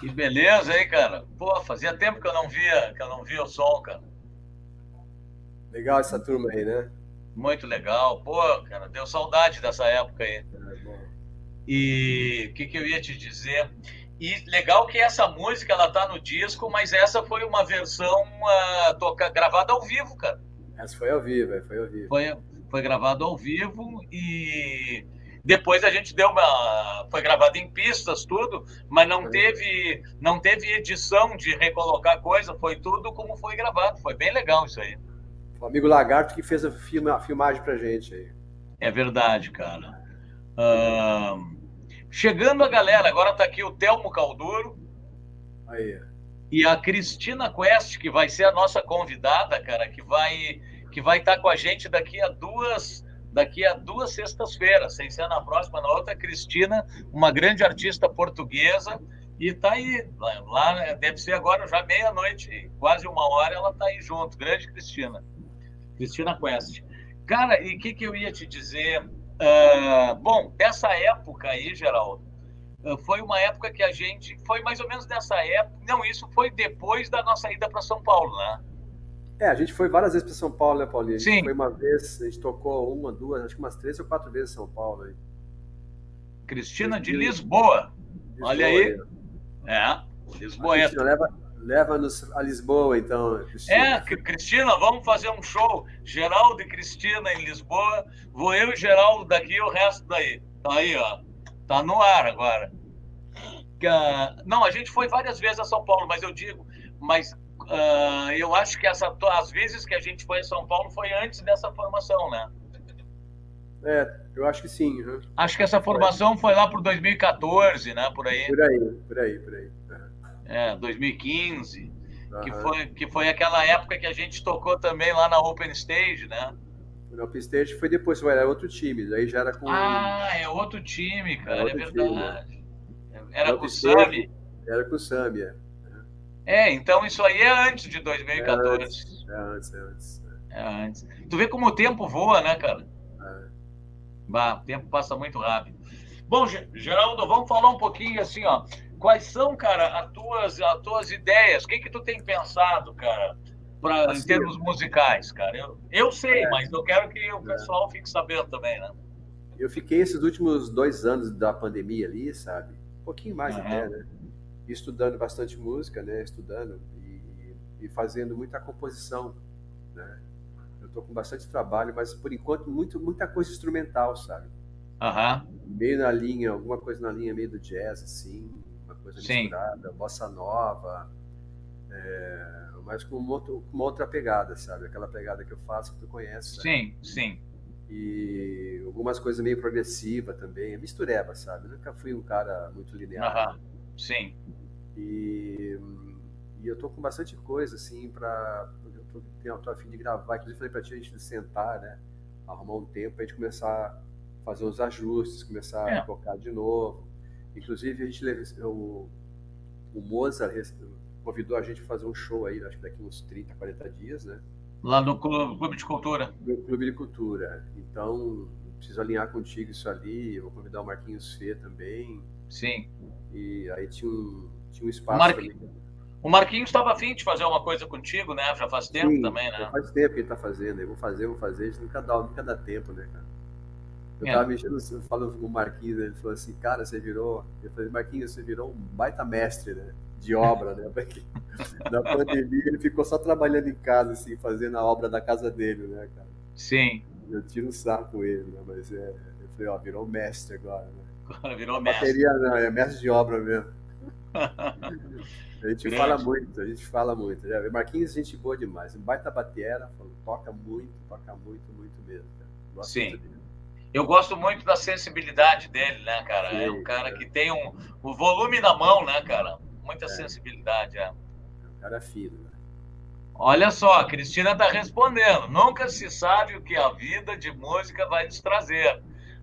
Que beleza, hein, cara? Pô, fazia tempo que eu não via, que eu não via o som, cara. Legal essa turma aí, né? Muito legal. Pô, cara, deu saudade dessa época aí. É. E o que, que eu ia te dizer? E legal que essa música ela tá no disco, mas essa foi uma versão ah, toca, gravada ao vivo, cara. Essa foi ao vivo, é, foi ao vivo. Foi, foi gravado ao vivo e depois a gente deu uma. Foi gravado em pistas, tudo, mas não Uhum. teve, não teve edição de recolocar coisa, foi tudo como foi gravado. Foi bem legal isso aí. O amigo Lagarto que fez a, filma, a filmagem pra gente aí. É verdade, cara. Ahn, chegando a galera, agora tá aqui o Telmo Calduro Aí. e a Cristina Quest, que vai ser a nossa convidada, cara, que vai que vai estar com a gente daqui a duas daqui a duas sextas-feiras, sem ser na próxima, na outra, Cristina, uma grande artista portuguesa, e tá aí, lá, deve ser agora já meia-noite, quase uma hora, ela tá aí junto, grande Cristina. Cristina Quest. Cara, e o que, que eu ia te dizer? Ah, bom, dessa época aí, Geraldo, ah, foi uma época que a gente. Foi mais ou menos nessa época. Não, isso foi depois da nossa ida para São Paulo, né? É, a gente foi várias vezes para São Paulo, né, Paulinho? Sim. Foi uma vez, a gente tocou uma, duas, acho que umas três ou quatro vezes em São Paulo. Aí. Cristina de Lisboa. Olha aí. É, Lisboa. Cristina, leva, leva-nos a Lisboa, então, Cristina. É, Cristina, vamos fazer um show. Geraldo e Cristina em Lisboa. Vou eu e Geraldo daqui e o resto daí. Tá aí, ó. Tá no ar agora. Ah, Não, a gente foi várias vezes a São Paulo, mas eu digo, mas ah, eu acho que essa, as vezes que a gente foi a São Paulo foi antes dessa formação, né? É, eu acho que sim. né? Acho que essa formação foi lá por 2014, né? Por aí. Por aí, por aí, por aí. É, 2015. Que Aham. foi, que foi aquela época que a gente tocou também lá na Open Stage, né? O Open Stage foi depois, era outro time, aí já era com. Ah, é outro time, cara, é, outro verdade. Era Outro com o time. Sami. Era com o Sami, é. É, então isso aí é antes de 2014. É antes, é antes. É antes. Tu vê como o tempo voa, né, cara? É. Bah, o tempo passa muito rápido. Bom, Ge- Geraldo, vamos falar um pouquinho assim, ó. Quais são, cara, as tuas, as tuas ideias? O que que tu tem pensado, cara, pra, em Assim, termos musicais, cara? Eu, eu sei, É. mas eu quero que o pessoal fique sabendo também, né? Eu fiquei esses últimos dois anos da pandemia ali, sabe? Um pouquinho mais Aham. até, né? Estudando bastante música, né? Estudando e, e fazendo muita composição, né? Eu tô com bastante trabalho, mas por enquanto muito, muita coisa instrumental, sabe? Aham, Meio na linha, alguma coisa na linha meio do jazz, assim, uma coisa Sim. misturada, bossa nova, é, mas com uma, outra, com uma outra pegada, sabe? Aquela pegada que eu faço que tu conhece, né? sim, sim. e algumas coisas meio progressiva também, mistureba, sabe? Eu nunca fui um cara muito linear. Aham, sim. E, e eu tô com bastante coisa, assim, para eu tô, tenho, tô a fim de gravar. Inclusive, falei para ti a gente sentar, né? Arrumar um tempo para a gente começar a fazer os ajustes, começar é. a tocar de novo. Inclusive, a gente levou, o, o Mozart convidou a gente para fazer um show aí, acho que daqui uns 30, 40 dias, né? Lá no Clube de Cultura. No Clube de Cultura. Então, preciso alinhar contigo isso ali. Eu vou convidar o Marquinhos Fê também. Sim. E aí tinha um, tinha um espaço. O, o Marquinhos estava afim de fazer uma coisa contigo, né? Já faz tempo Sim, também, né? Já faz tempo que ele está fazendo. Eu vou fazer, vou fazer. A gente nunca dá, nunca dá tempo, né, cara? Eu é. tava mexendo, falando com o Marquinhos, ele falou assim, cara, você virou. Eu falei, Marquinhos, você virou um baita mestre, né? De obra, né? Porque na pandemia ele ficou só trabalhando em casa, assim, fazendo a obra da casa dele, né, cara? Sim. Eu tiro o saco com ele, né? Mas é, eu falei, ó, virou mestre agora, né? Agora virou mestre. Bateria não, é mestre de obra mesmo. a gente Grande. fala muito, a gente fala muito. Já, Marquinhos, gente boa demais. Um baita batera, toca muito, toca muito, muito mesmo. Cara. Gosto Sim. Eu gosto muito da sensibilidade dele, né, cara? Sim, é um cara é. que tem um, o volume na mão, né, cara? Muita é. sensibilidade, é. Um cara fino, né? Olha só, a Cristina está respondendo. Nunca se sabe o que a vida de música vai nos trazer.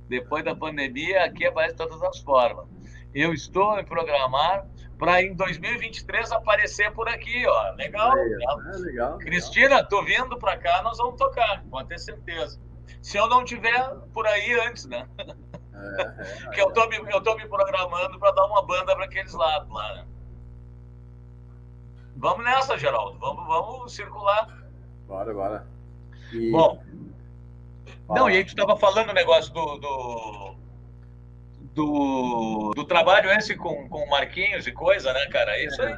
Depois da pandemia, aqui vai de todas as formas. Eu estou em programar para em 2023 aparecer por aqui, ó. Legal. É, legal. É, legal Cristina, tô vindo para cá, nós vamos tocar, pode ter certeza. Se eu não tiver por aí antes, né? É, é, que eu tô, me, eu tô me programando para dar uma banda para aqueles lados lá, né? Vamos nessa, Geraldo. Vamos, vamos circular. Bora, bora. E... Bom. Não, e aí tu estava falando o negócio do, do, do, do, trabalho esse com, com Marquinhos e coisa, né, cara? É isso aí.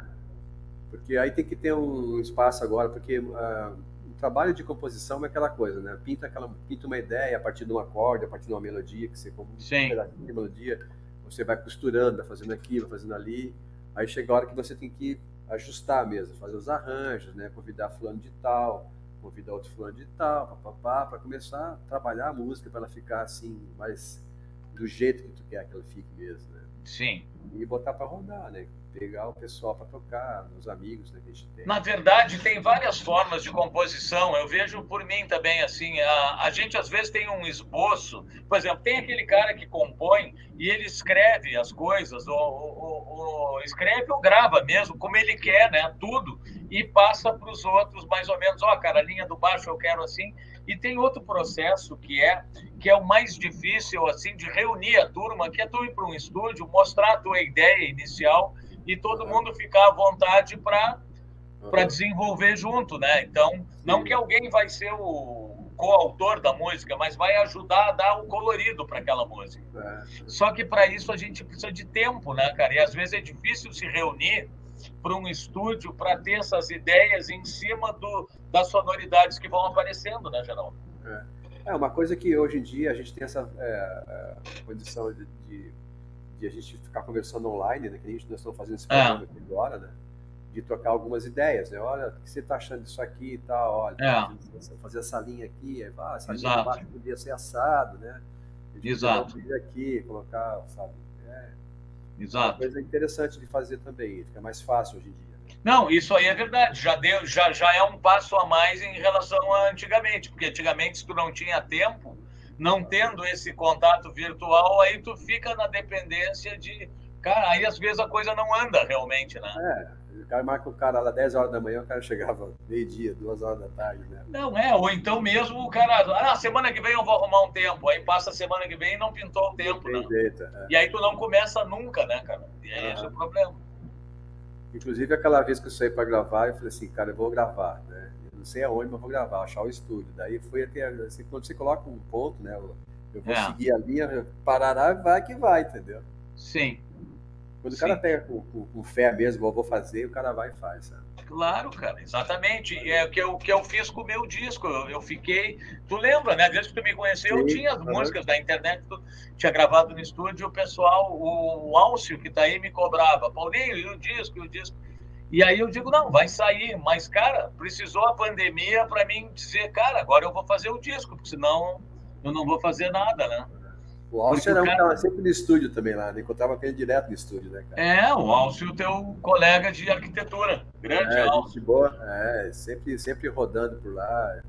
Porque aí tem que ter um espaço agora, porque uh, o trabalho de composição é aquela coisa, né? Pinta, aquela, pinta uma ideia a partir de um acorde, a partir de uma melodia, que você como de melodia, você vai costurando, vai fazendo aqui, vai fazendo ali. Aí chega a hora que você tem que ajustar mesmo, fazer os arranjos, né? Convidar fulano de tal, convidar outro fulano de tal, papapá, para começar a trabalhar a música para ela ficar assim, mais do jeito que tu quer que ela fique mesmo, né? Sim. E botar para rodar, né? Pegar o pessoal para tocar, os amigos né, que a gente tem. Na verdade, tem várias formas de composição. Eu vejo por mim também, assim, a, a gente às vezes tem um esboço. Por exemplo, tem aquele cara que compõe e ele escreve as coisas, ou, ou, ou escreve ou grava mesmo, como ele quer, né? Tudo. E passa para os outros mais ou menos, ó, oh, cara, a linha do baixo eu quero assim. E tem outro processo que é que é o mais difícil assim de reunir a turma, que é tu ir para um estúdio, mostrar a tua ideia inicial e todo mundo ficar à vontade para para desenvolver junto, né? Então, não que alguém vai ser o coautor da música, mas vai ajudar a dar o colorido para aquela música. É. Só que para isso a gente precisa de tempo, né, cara? E às vezes é difícil se reunir para um estúdio para ter essas ideias em cima do, das sonoridades que vão aparecendo, né, Geraldo? É. é uma coisa que hoje em dia a gente tem essa é, é condição de, de de a gente ficar conversando online, né? Que a gente nós estamos fazendo esse é. programa aqui agora, né? De trocar algumas ideias, né? Olha, o que você está achando disso aqui e tal, olha, é. fazer essa linha aqui, ah, essa linha embaixo podia ser assado, né? Exato. aqui, colocar, sabe? É, Exato. uma coisa interessante de fazer também, fica mais fácil hoje em dia. Né? Não, isso aí é verdade. Já deu, já, já é um passo a mais em relação a antigamente, porque antigamente se tu não tinha tempo, não tendo esse contato virtual, aí tu fica na dependência de. Cara, aí às vezes a coisa não anda realmente, né? É, o cara marca o cara lá 10 horas da manhã, o cara chegava meio-dia, 2 horas da tarde, né? Não, é, ou então mesmo o cara, ah, semana que vem eu vou arrumar um tempo, aí passa a semana que vem e não pintou o tempo, né? Jeito, é. E aí tu não começa nunca, né, cara? E é esse o problema. Inclusive, aquela vez que eu saí para gravar, eu falei assim, cara, eu vou gravar, né? Não sei aonde, mas vou gravar, achar o estúdio. Daí foi até, assim, quando você coloca um ponto, né? Eu vou é. seguir a linha, parará, vai que vai, entendeu? Sim. Quando Sim. o cara pega com, com, com, fé mesmo, eu vou fazer, o cara vai e faz, sabe? Claro, cara, exatamente. É o que eu, que eu fiz com o meu disco. Eu, eu fiquei. Tu lembra, né? Desde que tu me conheceu, Sim, eu tinha as músicas da internet, tu tinha gravado no estúdio, o pessoal, o, o Alcio, que tá aí, me cobrava. Paulinho, e o disco, e o disco. E aí eu digo, não, vai sair. Mas, cara, precisou a pandemia para mim dizer, cara, agora eu vou fazer o disco, porque senão eu não vou fazer nada, né? O Alcio era um cara... sempre no estúdio também lá, né? Encontrava com ele direto no estúdio, né, cara? É, o Alcio, teu colega de arquitetura. Grande é, Alcio. Boa. É, sempre, sempre rodando por lá.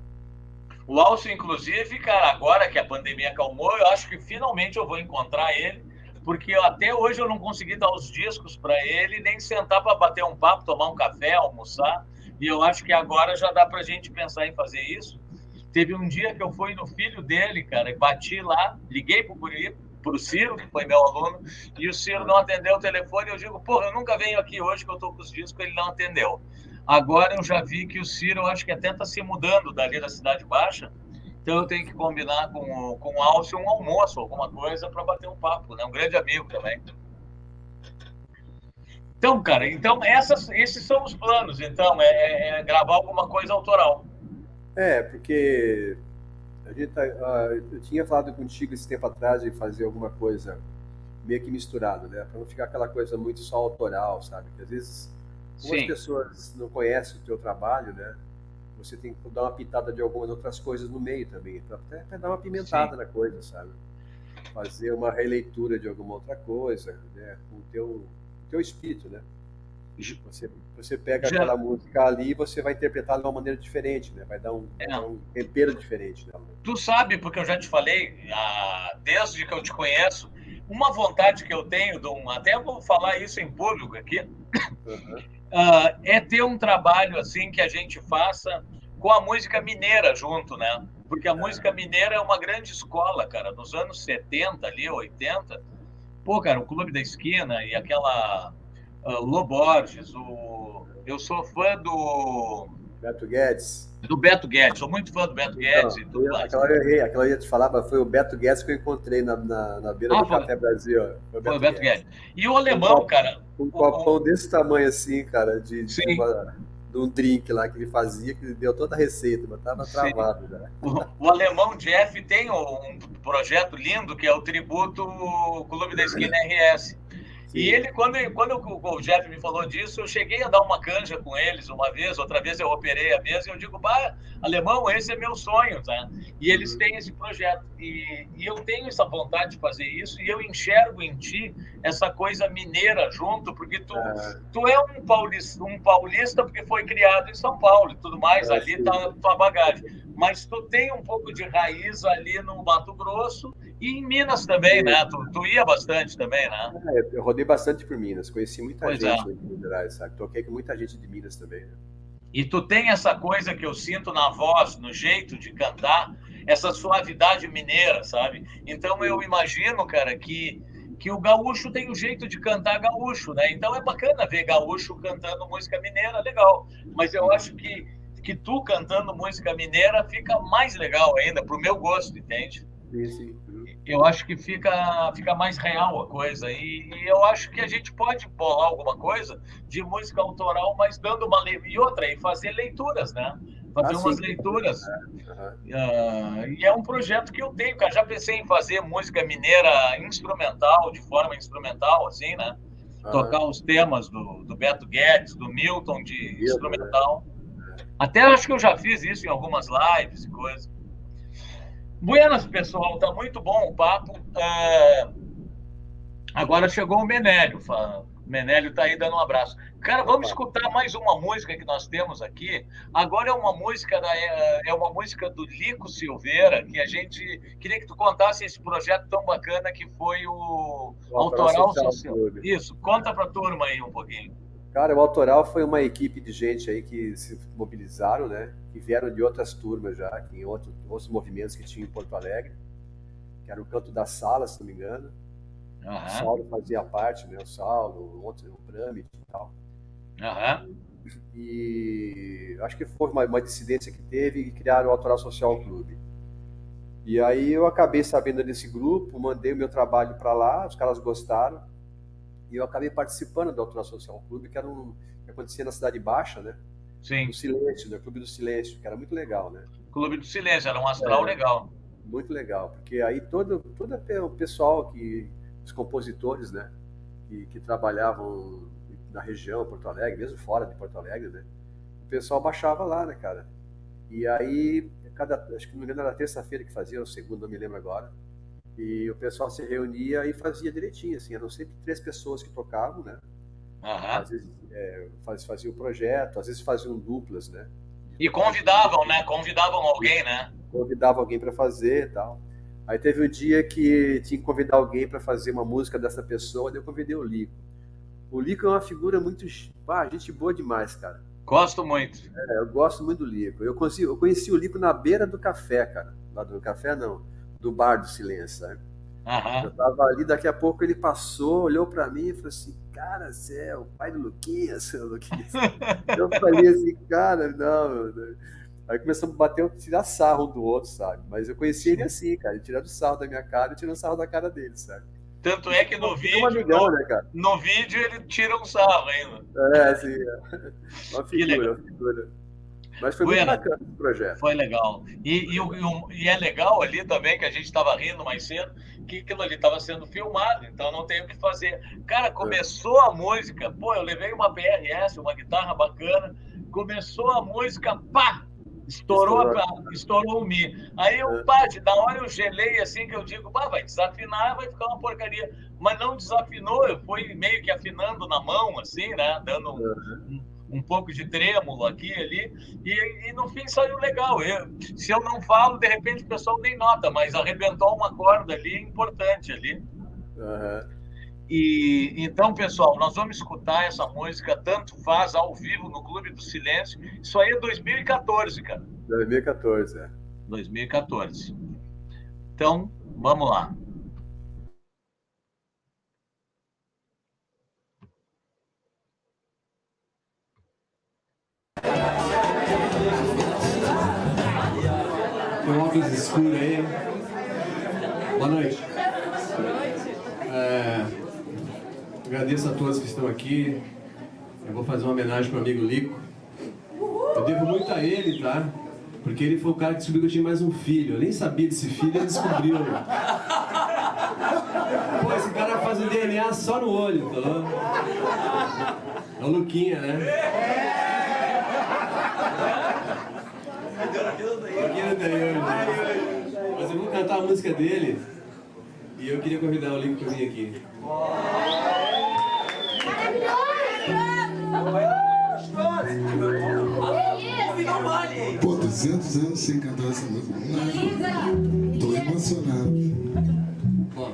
O Alcio, inclusive, cara, agora que a pandemia acalmou, eu acho que finalmente eu vou encontrar ele, porque até hoje eu não consegui dar os discos para ele, nem sentar para bater um papo, tomar um café, almoçar. E eu acho que agora já dá para a gente pensar em fazer isso. Teve um dia que eu fui no filho dele, cara, e bati lá, liguei pro guri, pro Ciro, que foi meu aluno, e o Ciro não atendeu o telefone. Eu digo, porra, eu nunca venho aqui hoje que eu tô com os discos, ele não atendeu. Agora eu já vi que o Ciro, eu acho que até tá se mudando dali da Cidade Baixa, então eu tenho que combinar com, com o Alcio um almoço, alguma coisa, para bater um papo, né? Um grande amigo também. Então, cara, então essas, esses são os planos. Então, é, é, é gravar alguma coisa autoral. É, porque a gente uh, eu tinha falado contigo esse tempo atrás de fazer alguma coisa meio que misturado, né? Para não ficar aquela coisa muito só autoral, sabe? Porque às vezes, como Sim. as pessoas não conhecem o teu trabalho, né? Você tem que dar uma pitada de algumas outras coisas no meio também, para até, até, dar uma pimentada Sim. na coisa, sabe? Fazer uma releitura de alguma outra coisa, né? Com o teu, teu espírito, né? Você, você pega Já... aquela música ali e você vai interpretar de uma maneira diferente, né? Vai dar um, é. dar um tempero diferente. Né? Tu sabe, porque eu já te falei, desde que eu te conheço, uma vontade que eu tenho, até vou falar isso em público aqui, uhum. Uh, é ter um trabalho assim que a gente faça com a música mineira junto, né? Porque a é. música mineira é uma grande escola, cara. Nos anos 70, ali, 80, pô, cara, o Clube da Esquina e aquela uh, Loborges, o... eu sou fã do. Beto Guedes. Do Beto Guedes, sou muito fã do Beto Guedes. Então, Aquela hora eu errei, aquela hora eu ia te falar, mas foi o Beto Guedes que eu encontrei na, na, na beira ah, do foi. Café Brasil. Foi o Beto, foi o Beto Guedes. Guedes. E o alemão, um cara. Um copão desse tamanho assim, cara, de, de, de, um drink lá que ele fazia, que ele deu toda a receita, mas tava travado já. O, o, alemão Jeff tem um projeto lindo que é o tributo Clube da Esquina RS. E ele, quando, quando o Jeff me falou disso, eu cheguei a dar uma canja com eles uma vez, outra vez eu operei a mesa e eu digo, bah, alemão, esse é meu sonho, tá? E eles uhum. têm esse projeto. E, e eu tenho essa vontade de fazer isso e eu enxergo em ti essa coisa mineira junto, porque tu, é. tu é um paulista, um paulista porque foi criado em São Paulo e tudo mais, é, ali sim. tá a tua bagagem. Mas tu tem um pouco de raiz ali no Mato Grosso e em Minas também, né? Tu, tu ia bastante também, né? É, eu rodei bastante por Minas, conheci muita pois gente é. em Minas Gerais, sabe? Toquei com muita gente de Minas também, né? E tu tem essa coisa que eu sinto na voz, no jeito de cantar, essa suavidade mineira, sabe? Então eu imagino, cara, que que o gaúcho tem o um jeito de cantar gaúcho, né? Então é bacana ver gaúcho cantando música mineira, legal. Mas eu acho que que tu cantando música mineira fica mais legal ainda, pro meu gosto, entende? Sim, sim eu acho que fica, fica mais real a coisa. E, e, eu acho que a gente pode bolar alguma coisa de música autoral, mas dando uma. E outra, e fazer leituras, né? Fazer ah, umas sim. leituras. Uhum. Uh, e é um projeto que eu tenho, cara. Já pensei em fazer música mineira instrumental, de forma instrumental, assim, né? Uhum. Tocar os temas do, do Beto Guedes, do Milton, de Milton, instrumental. Né? Até acho que eu já fiz isso em algumas lives e coisas. Buenas, pessoal, tá muito bom o papo. É... Agora chegou o Menélio. O Menélio tá aí dando um abraço. Cara, vamos escutar mais uma música que nós temos aqui. Agora é uma música da, é uma música do Lico Silveira que a gente queria que tu contasse esse projeto tão bacana que foi o, o Autoral Social. Social. Isso, conta para a turma aí um pouquinho. Cara, o Autoral foi uma equipe de gente aí que se mobilizaram, né? Que vieram de outras turmas já, que em outro, outros movimentos que tinha em Porto Alegre, que era o Canto da Sala, se não me engano. Uhum. O Saulo fazia parte, né? O Saulo, o outro, o Pramit e tal. Uhum. E acho que foi uma, uma dissidência que teve e criaram o Autoral Social Clube. E aí eu acabei sabendo desse grupo, mandei o meu trabalho para lá, os caras gostaram e eu acabei participando do Autoral Social Clube, que era um que acontecia na Cidade Baixa, né? Sim. No Silêncio, né? Clube do Silêncio, que era muito legal, né? Clube do Silêncio, era um astral é, legal. Muito legal, porque aí todo, todo o pessoal que, os compositores, né? Que, que trabalhavam na região, Porto Alegre, mesmo fora de Porto Alegre, né? O pessoal baixava lá, né, cara? E aí, cada, acho que não me engano era terça-feira que fazia, ou segunda, não me lembro agora E o pessoal se reunia e fazia direitinho, assim, eram sempre três pessoas que tocavam, né? Aham. Às vezes é, faz- fazia o projeto, às vezes faziam duplas, né? E convidavam, né? Convidavam alguém, né? Convidava alguém para fazer e tal. Aí teve um dia que tinha que convidar alguém para fazer uma música dessa pessoa, daí eu convidei o Lico. O Lico é uma figura muito. Ah, gente boa demais, cara. Gosto muito. É, eu gosto muito do Lico. Eu conheci, eu conheci o Lico na beira do café, cara. Lá do café, não. Do bar do silêncio, sabe? Aham. Eu tava ali, daqui a pouco ele passou, olhou pra mim e falou assim: Cara, você é o pai do Luquinhas, seu Luquinhas. eu falei assim: Cara, não, meu. Aí começamos a bater, tirar sarro um do outro, sabe? Mas eu conheci ele assim, cara. Ele tirando sarro da minha cara e tirando sarro da cara dele, sabe? Tanto é que no vídeo, amigão, no, né, no vídeo ele tira um sarro ainda. É, assim, é. uma figura, uma figura. Mas foi muito Bueno. bacana esse projeto. Foi legal. E, e o- e é legal ali também, que a gente estava rindo mais cedo, que aquilo ali estava sendo filmado, então não tem o que fazer. Cara, começou a música, pô, eu levei uma PRS, uma guitarra bacana, começou a música, pá! Estourou, Estourou. a- estourou o Mi. Aí eu, É. pá, de- na hora eu gelei assim, que eu digo, pá, vai desafinar, vai ficar uma porcaria. Mas não desafinou, eu fui meio que afinando na mão, assim, né? Dando um, um, um pouco de trêmulo aqui ali, e, e no fim saiu legal. Eu- se eu não falo, de repente o pessoal nem nota, mas arrebentou uma corda ali importante ali. Aham. E então, pessoal, nós vamos escutar essa música Tanto Faz ao vivo no Clube do Silêncio. Isso aí é 2014, cara. 2014, é. 2014. Então, vamos lá. Tem óculos escuro aí. Boa noite. É, agradeço a todos que estão aqui. Eu vou fazer uma homenagem para o amigo Lico. Eu devo muito a ele, tá? Porque ele foi o cara que descobriu que eu tinha mais um filho. Eu nem sabia desse filho, ele descobriu. Pô, esse cara faz o DNA só no olho, tá? É o Luquinha, né? Tem olho, né? Mas eu vou cantar a música dele e eu queria convidar o Lico para vir aqui. Pô, 200 anos sem cantar essa música. Tô emocionado. Bom,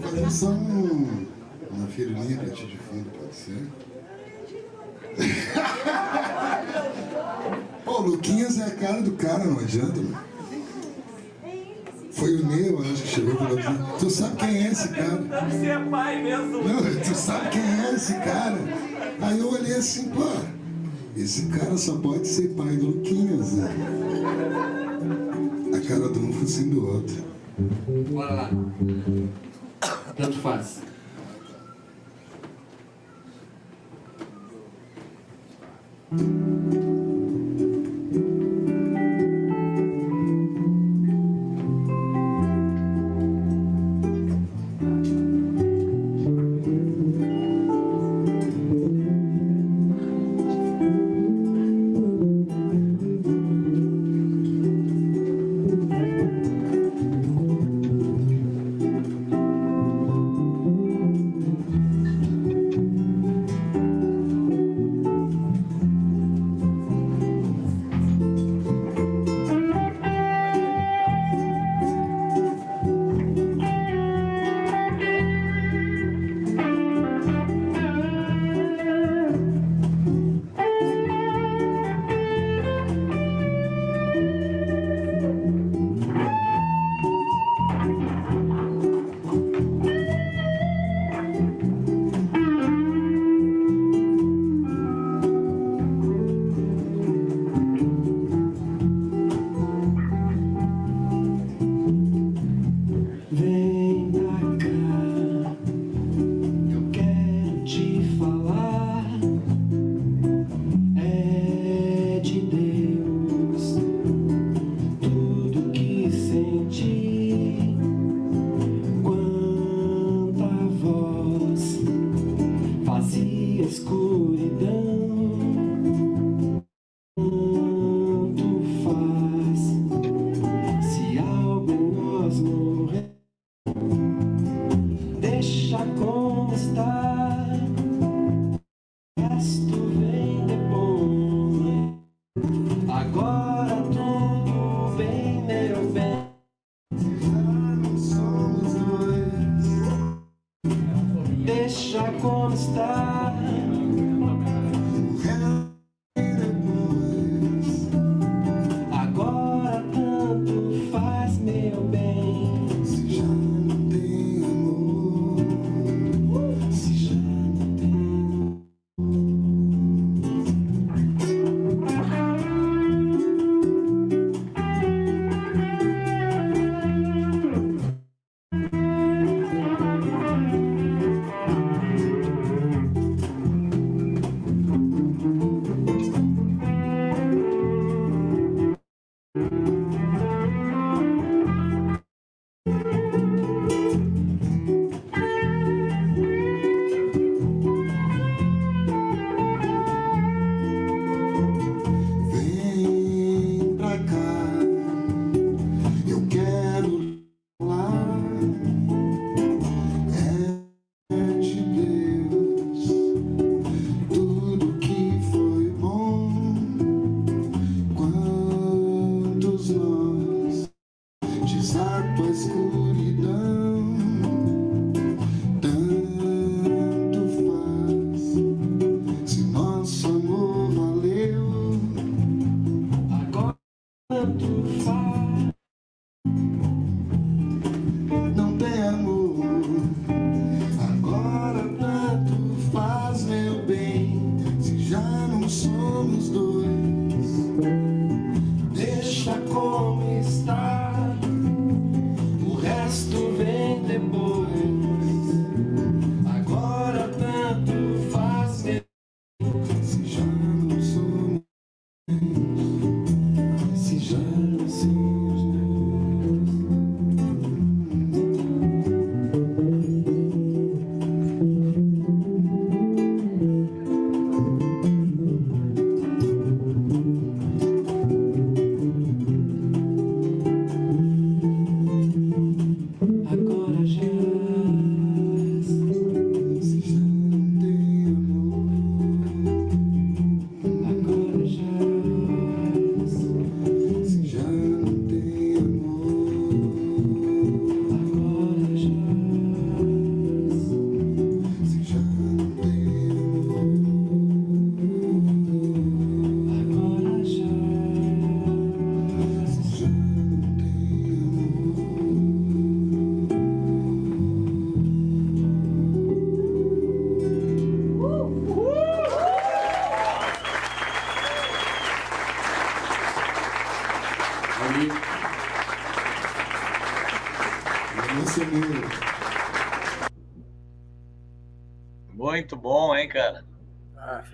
Vou fazer só um, uma firulinha pra ti de fundo, pode ser? Luquinhas é a cara do cara, não adianta, mano. Foi o Neu, acho né, que chegou pra mim. Assim, tu sabe quem é esse cara? É pai mesmo. Não, tu sabe quem é esse cara? Aí eu olhei assim, pô, esse cara só pode ser pai do Luquinhas, né? A cara de um foi assim do outro. Bora lá. Tanto faz.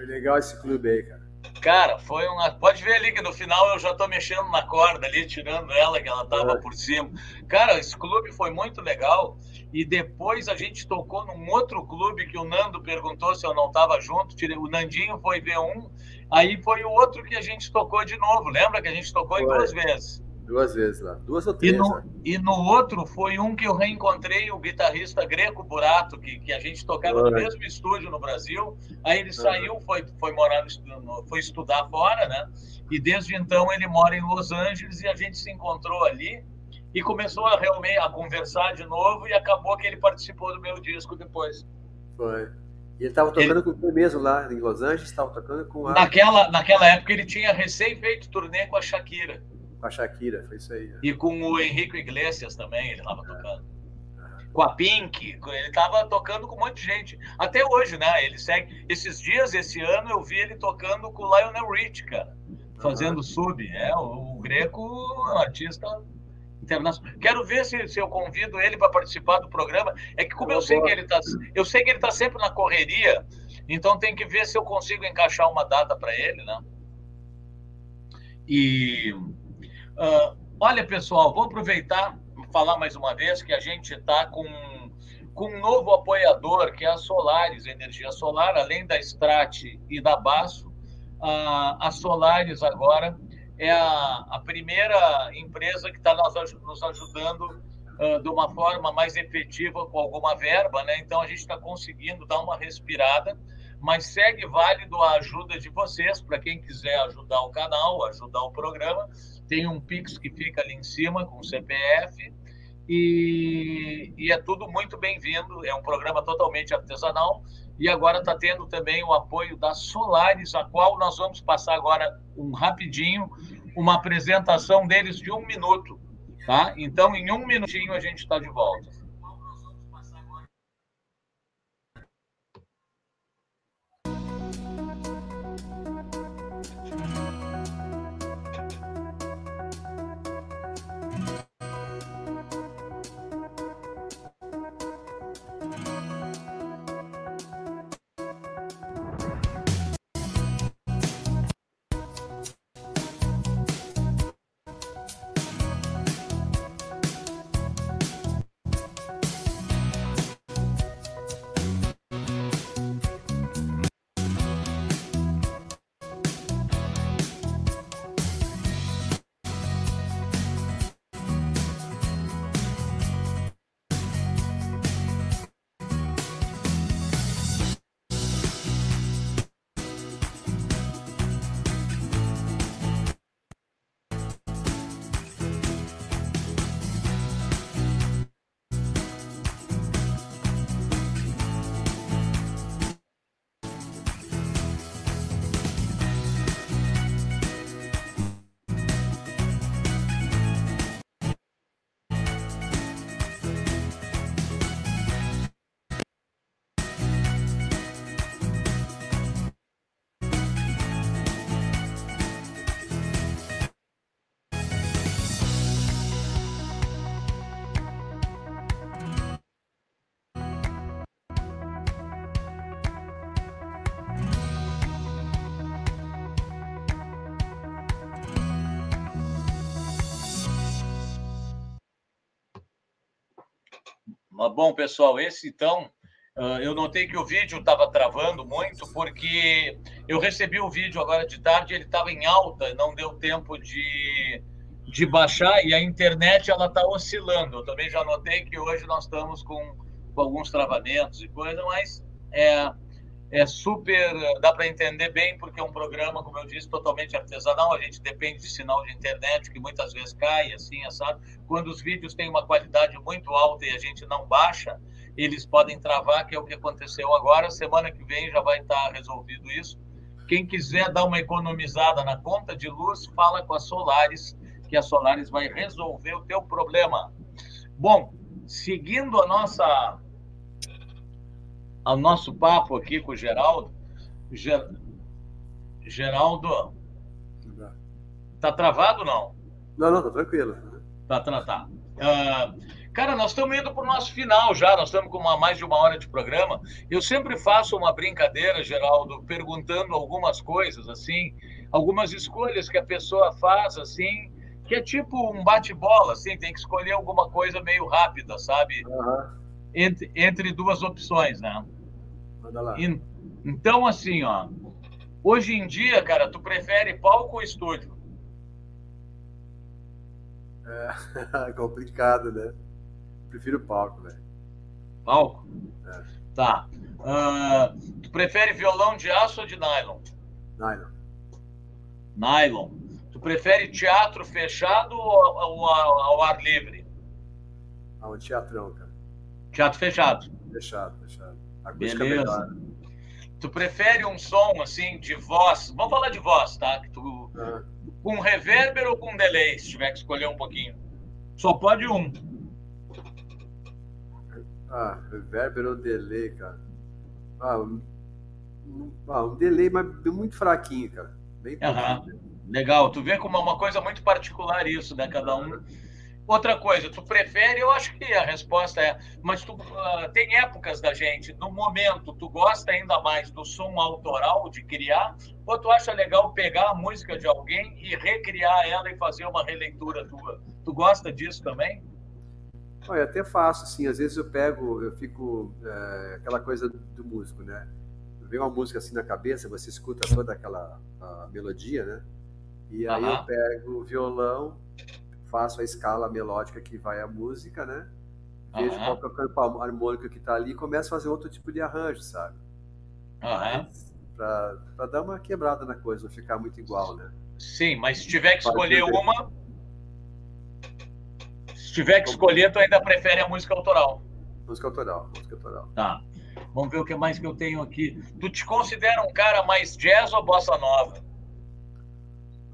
Foi legal esse clube aí, cara. Cara, foi uma. Pode ver ali que no final eu já tô mexendo na corda ali, tirando ela, que ela tava por cima. Cara, esse clube foi muito legal. E depois a gente tocou num outro clube que o Nando perguntou se eu não tava junto. O Nandinho foi ver um. Aí foi o outro que a gente tocou de novo. Lembra que a gente tocou em Foi. duas vezes? Duas vezes lá. Duas ou E três, no, né? e no outro foi um que eu reencontrei o guitarrista Greco Burato, que, que a gente tocava no mesmo estúdio no Brasil. Aí ele saiu, foi, foi morar no, foi estudar fora, né? E desde então ele mora em Los Angeles e a gente se encontrou ali e começou a realmente a conversar de novo e acabou que ele participou do meu disco depois. Foi. E ele tava tocando com ele mesmo lá em Los Angeles, tava tocando com a, Naquela, naquela época ele tinha recém feito turnê com a Shakira com a Shakira, foi isso aí. né? e com o Henrique Iglesias também, ele estava tocando. Com a Pink, ele estava tocando com um monte de gente. Até hoje, né? Ele segue. Esses dias, esse ano, eu vi ele tocando com o Lionel Rich, cara. Fazendo sub. É, o, o Greco é um artista internacional. Quero ver se, se eu convido ele para participar do programa. É que como eu sei que ele tá, eu sei que ele tá sempre na correria, então tem que ver se eu consigo encaixar uma data para ele, né? E ah, olha, pessoal, vou aproveitar falar mais uma vez que a gente está com, com um novo apoiador, que é a Solares Energia Solar, além da Strat e da Basso. A, a Solares agora é a, a primeira empresa que está nos, nos ajudando ah, de uma forma mais efetiva com alguma verba, né? Então a gente está conseguindo dar uma respirada, mas segue válido a ajuda de vocês para quem quiser ajudar o canal, ajudar o programa. Tem um Pix que fica ali em cima com o CPF e, e é tudo muito bem-vindo. É um programa totalmente artesanal e agora está tendo também o apoio da Solares, a qual nós vamos passar agora um rapidinho uma apresentação deles de um minuto, tá? Então, em um minutinho a gente está de volta. Mas, bom, pessoal, esse então, uh, eu notei que o vídeo estava travando muito, porque eu recebi o vídeo agora de tarde, ele estava em alta, não deu tempo de, de baixar, e a internet ela está oscilando. Eu também já notei que hoje nós estamos com, com alguns travamentos e coisa, mas é, é super. dá para entender bem, porque é um programa, como eu disse, totalmente artesanal. A gente depende de sinal de internet, que muitas vezes cai, assim, sabe? Quando os vídeos têm uma qualidade muito alta e a gente não baixa, eles podem travar, que é o que aconteceu agora. Semana que vem já vai estar resolvido isso. Quem quiser dar uma economizada na conta de luz, fala com a Solares, que a Solares vai resolver o teu problema. Bom, seguindo a nossa ao nosso papo aqui com o Geraldo. Ger... Geraldo, tá travado não? Não, não, tá tranquilo. Tá, tá, tá. Uh, cara, nós estamos indo para o nosso final já, nós estamos com uma, mais de uma hora de programa. Eu sempre faço uma brincadeira, Geraldo, perguntando algumas coisas, assim, algumas escolhas que a pessoa faz, assim, que é tipo um bate-bola, assim, tem que escolher alguma coisa meio rápida, sabe? Uhum entre, entre duas opções, né? Manda lá. E, então, assim, ó, hoje em dia, cara, tu prefere palco ou estúdio? É complicado, né? Prefiro palco, velho. Palco? É. Tá. Uh, tu prefere violão de aço ou de nylon? Nylon. Nylon. Tu prefere teatro fechado ou ao, ao, ao ar livre? Ah, um teatrão, cara. Teatro fechado. Fechado, fechado. Beleza. Tu prefere um som assim de voz? Vamos falar de voz, tá? Que tu ah. com reverber ou com delay, se tiver que escolher um pouquinho. Só pode um. Ah, reverber ou delay, cara. Ah, um, ah, um delay, mas muito fraquinho, cara. Bem uhum. Legal. Tu vê como é uma coisa muito particular isso, né? Cada um Outra coisa, tu prefere? Eu acho que a resposta é, mas tu uh, tem épocas da gente, no momento, tu gosta ainda mais do som autoral, de criar, ou tu acha legal pegar a música de alguém e recriar ela e fazer uma releitura tua? Tu gosta disso também? Olha, até faço, assim, às vezes eu pego, eu fico, é, aquela coisa do músico, né? Vem uma música assim na cabeça, você escuta toda aquela melodia, né? E aí eu pego o violão, faço a escala melódica que vai a música, né? Vejo uhum. qual é o campo harmônico que está ali e começo a fazer outro tipo de arranjo, sabe? Uhum. Para dar uma quebrada na coisa, não ficar muito igual, né? Sim, mas se tiver que escolher uma. Se tiver que escolher, tu ainda prefere a música autoral. Música autoral, música autoral. Tá. Vamos ver o que mais que eu tenho aqui. Tu te considera um cara mais jazz ou bossa nova?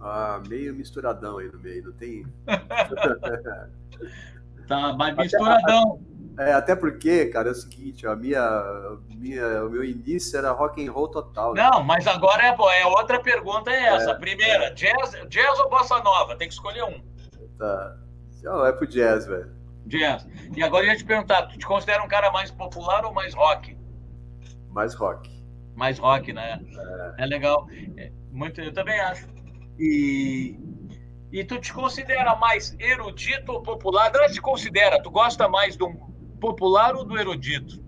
Ah, meio misturadão aí no meio, não tem. tá, mas misturadão. Até, é, até porque, cara, é o seguinte, a minha, minha, o meu início era rock and roll total. Né? Não, mas agora é, é outra pergunta é essa. É, Primeira, é. Jazz, jazz ou bossa nova? Tem que escolher um. Tá. Não, é pro jazz, velho. Jazz. E agora eu ia te perguntar, tu te considera um cara mais popular ou mais rock? Mais rock. Mais rock, né? É, é legal. É, muito, eu também acho. E, e tu te considera mais erudito ou popular? Não te considera, tu gosta mais do popular ou do erudito?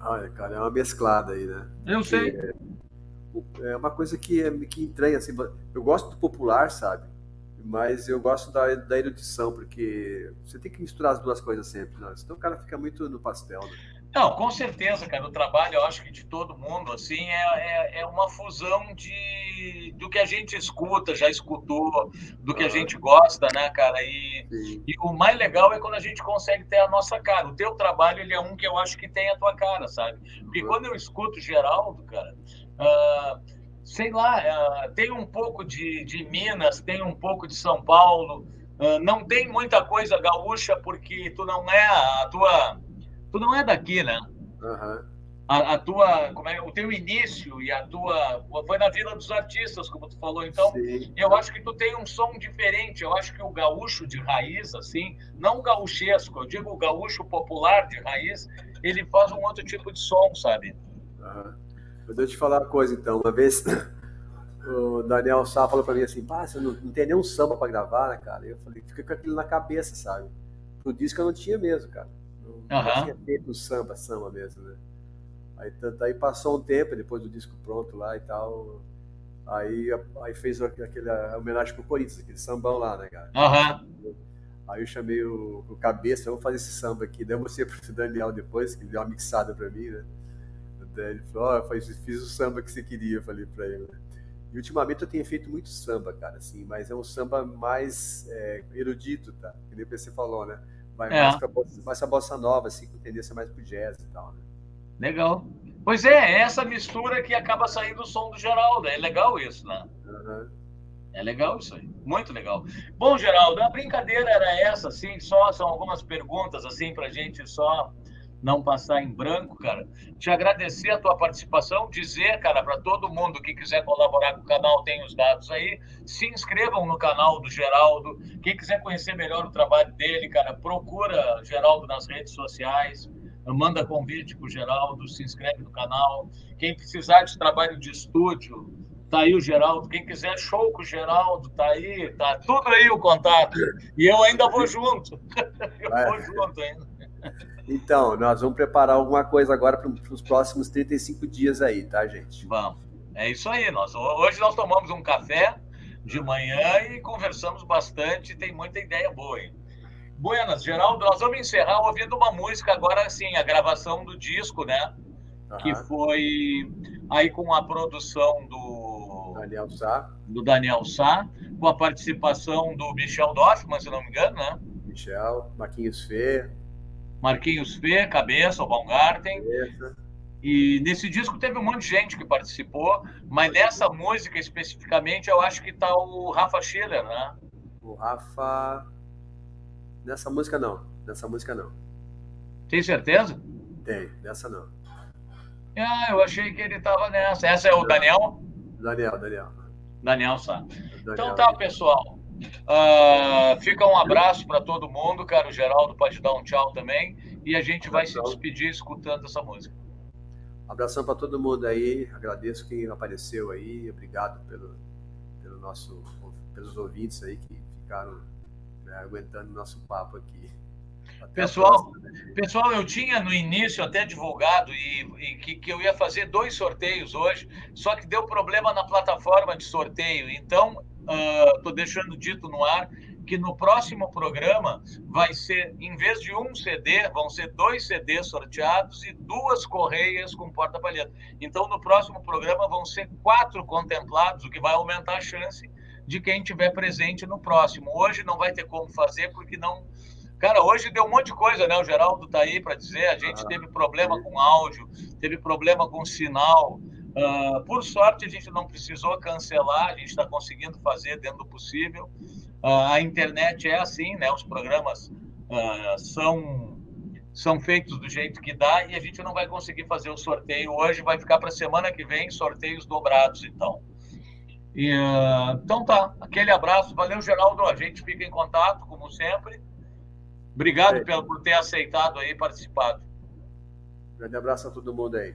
Olha, cara, é uma mesclada aí, né? Eu sei. É, é uma coisa que, é, que entranha, assim, eu gosto do popular, sabe? Mas eu gosto da, da erudição, porque você tem que misturar as duas coisas sempre, né? senão o cara fica muito no pastel, né? Não, com certeza, cara. O trabalho, eu acho que de todo mundo, assim, é, é, é, uma fusão de do que a gente escuta, já escutou, do que a gente gosta, né, cara? E, e, o mais legal é quando a gente consegue ter a nossa cara. O teu trabalho, ele é um que eu acho que tem a tua cara, sabe? Porque quando eu escuto Geraldo, cara, uh, sei lá, uh, tem um pouco de, de Minas, tem um pouco de São Paulo, uh, não tem muita coisa gaúcha, porque tu não é a tua tu não é daqui, né? Uhum. A, a, tua, como é, o teu início e a tua foi na Vila dos Artistas, como tu falou. Então, Sim. eu acho que tu tem um som diferente. Eu acho que o gaúcho de raiz, assim, não o gaúchesco, eu digo o gaúcho popular de raiz, ele faz um outro tipo de som, sabe? Uhum. Eu vou te falar uma coisa, então. Uma vez o Daniel Sá falou para mim assim: pá, você não, não tem nenhum samba para gravar, né, cara? Eu falei: fica com aquilo na cabeça, sabe? Pro disco eu não tinha mesmo, cara Uhum. Tinha feito samba, samba mesmo, né? Aí, tanto, aí passou um tempo, depois do disco pronto lá e tal. Aí, aí fez aquele homenagem pro Corinthians, aquele sambão lá, né, cara? Uhum. Aí eu chamei o, o cabeça, vamos fazer esse samba aqui. Daí eu mostrei pro Daniel depois, que ele deu uma mixada pra mim, né? Daí ele falou, ó, oh, eu fiz o samba que você queria, eu falei pra ele. Né? E ultimamente eu tenho feito muito samba, cara, assim, mas é um samba mais é, erudito, tá? Que nem você falou, né? Vai é. mais, pra, pra bossa nova, assim, com tendência mais pro jazz e tal, né? Legal. Pois é, é essa mistura que acaba saindo o som do Geraldo. É legal isso, né? Uhum. É legal isso aí, muito legal. Bom, Geraldo, a brincadeira era essa, assim, só são algumas perguntas, assim, para gente só não passar em branco, cara. Te agradecer a tua participação, dizer, cara, para todo mundo que quiser colaborar com o canal, tem os dados aí. Se inscrevam no canal do Geraldo. Quem quiser conhecer melhor o trabalho dele, cara, procura Geraldo nas redes sociais manda convite para o Geraldo, se inscreve no canal. Quem precisar de trabalho de estúdio, tá aí o Geraldo. Quem quiser show com o Geraldo, tá aí, tá tudo aí o contato. E eu ainda vou junto. eu vou junto ainda. Então, nós vamos preparar alguma coisa agora para os próximos 35 dias aí, tá, gente? Vamos. É isso aí. Nós, hoje nós tomamos um café de manhã e conversamos bastante. Tem muita ideia boa, hein? Buenas, Geraldo, nós vamos encerrar ouvindo uma música agora, sim, a gravação do disco, né? Uhum. Que foi aí com a produção do Daniel Sá, do Daniel Sá, com a participação do Michel Doffman, se não me engano, né? Michel, Marquinhos Fê. Marquinhos Fê, Cabeça, o Baumgarten. Cabeça. E nesse disco teve um monte de gente que participou, mas nessa música especificamente eu acho que está o Rafa Schiller, né? O Rafa. Nessa música não. Nessa música não. Tem certeza? Tem, nessa não. Ah, eu achei que ele estava nessa. Essa é o Daniel? Daniel, Daniel. Daniel sabe. Daniel, então tá, pessoal. Uh, fica um abraço para todo mundo, cara. O Geraldo pode dar um tchau também. E a gente vai se despedir escutando essa música. Abração para todo mundo aí. Agradeço quem apareceu aí. Obrigado pelo, pelo nosso, pelos ouvintes aí que ficaram né, aguentando nosso papo aqui. Até pessoal, pessoal, eu tinha no início até divulgado e, e que, que, eu ia fazer dois sorteios hoje, só que deu problema na plataforma de sorteio. Então, estou uh, deixando dito no ar que no próximo programa vai ser, em vez de um CD, vão ser dois CDs sorteados e duas correias com porta-palheta. Então, no próximo programa vão ser quatro contemplados, o que vai aumentar a chance de quem tiver presente no próximo. Hoje não vai ter como fazer porque não. Cara, hoje deu um monte de coisa, né? O Geraldo tá aí para dizer. A gente ah, teve problema com áudio, teve problema com sinal. Uh, por sorte, a gente não precisou cancelar, a gente está conseguindo fazer dentro do possível. Uh, a internet é assim, né? Os programas uh, são, são feitos do jeito que dá e a gente não vai conseguir fazer o sorteio hoje, vai ficar para semana que vem sorteios dobrados, então. E, então tá, aquele abraço, valeu Geraldo, a gente fica em contato, como sempre. Obrigado é. pelo, por ter aceitado aí participado. Grande abraço a todo mundo aí.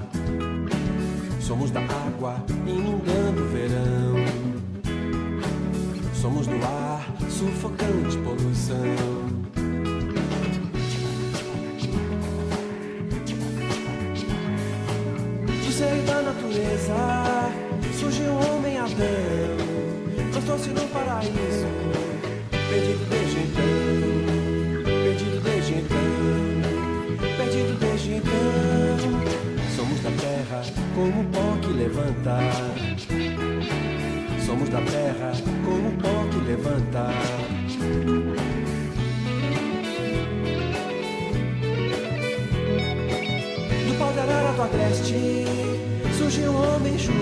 Somos da água inundando o verão. Somos do ar sufocante poluição. Do ser da natureza surgiu um homem Adão. Gostou-se no paraíso, perdido como o pó que levanta. Somos da terra como o pó que levanta. Do pau da arara do agreste surgiu um homem João.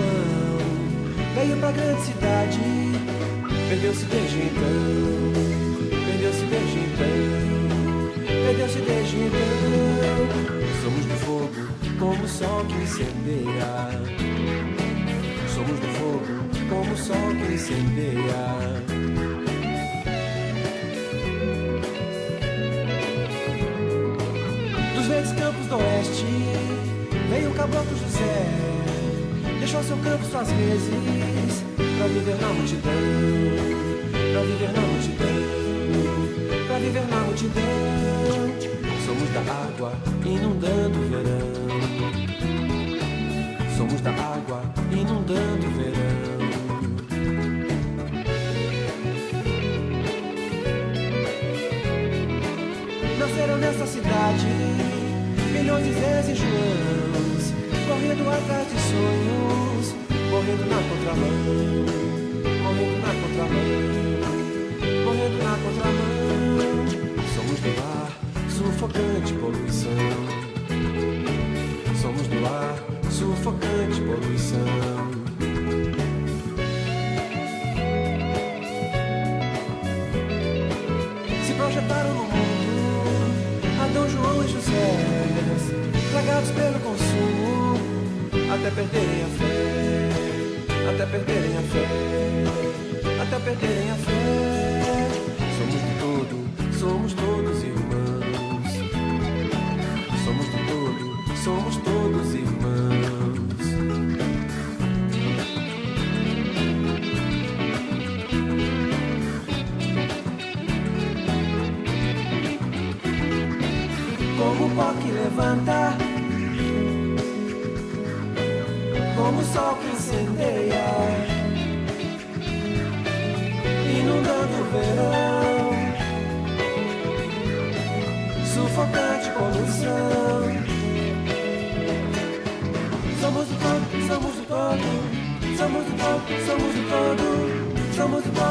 Veio pra grande cidade, perdeu-se desde então. Perdeu-se desde então. Perdeu-se desde então como o sol que incendeia. Somos do fogo, como o sol que incendeia. Dos verdes campos do oeste, veio o caboclo José. Deixou seu campo, suas vezes, pra viver na multidão. Pra viver na multidão. Pra viver na multidão. Somos da água, inundando o verão. Água, inundando o verão. Nasceram nessa cidade milhões de Zés e Joãos, correndo atrás de sonhos, correndo na contramão, correndo na contramão, correndo na contramão. Somos do ar, sufocante poluição. Sufocante poluição. Se projetaram no mundo Adão, João e José, tragados pelo consumo, até perderem a fé, até perderem a fé, até perderem a fé. Somos de todo, somos todos pó que levanta, como o sol que incendeia, inundando o verão, sufocante poluição. Somos do todo, somos do todo, somos do todo, somos do todo, somos do todo,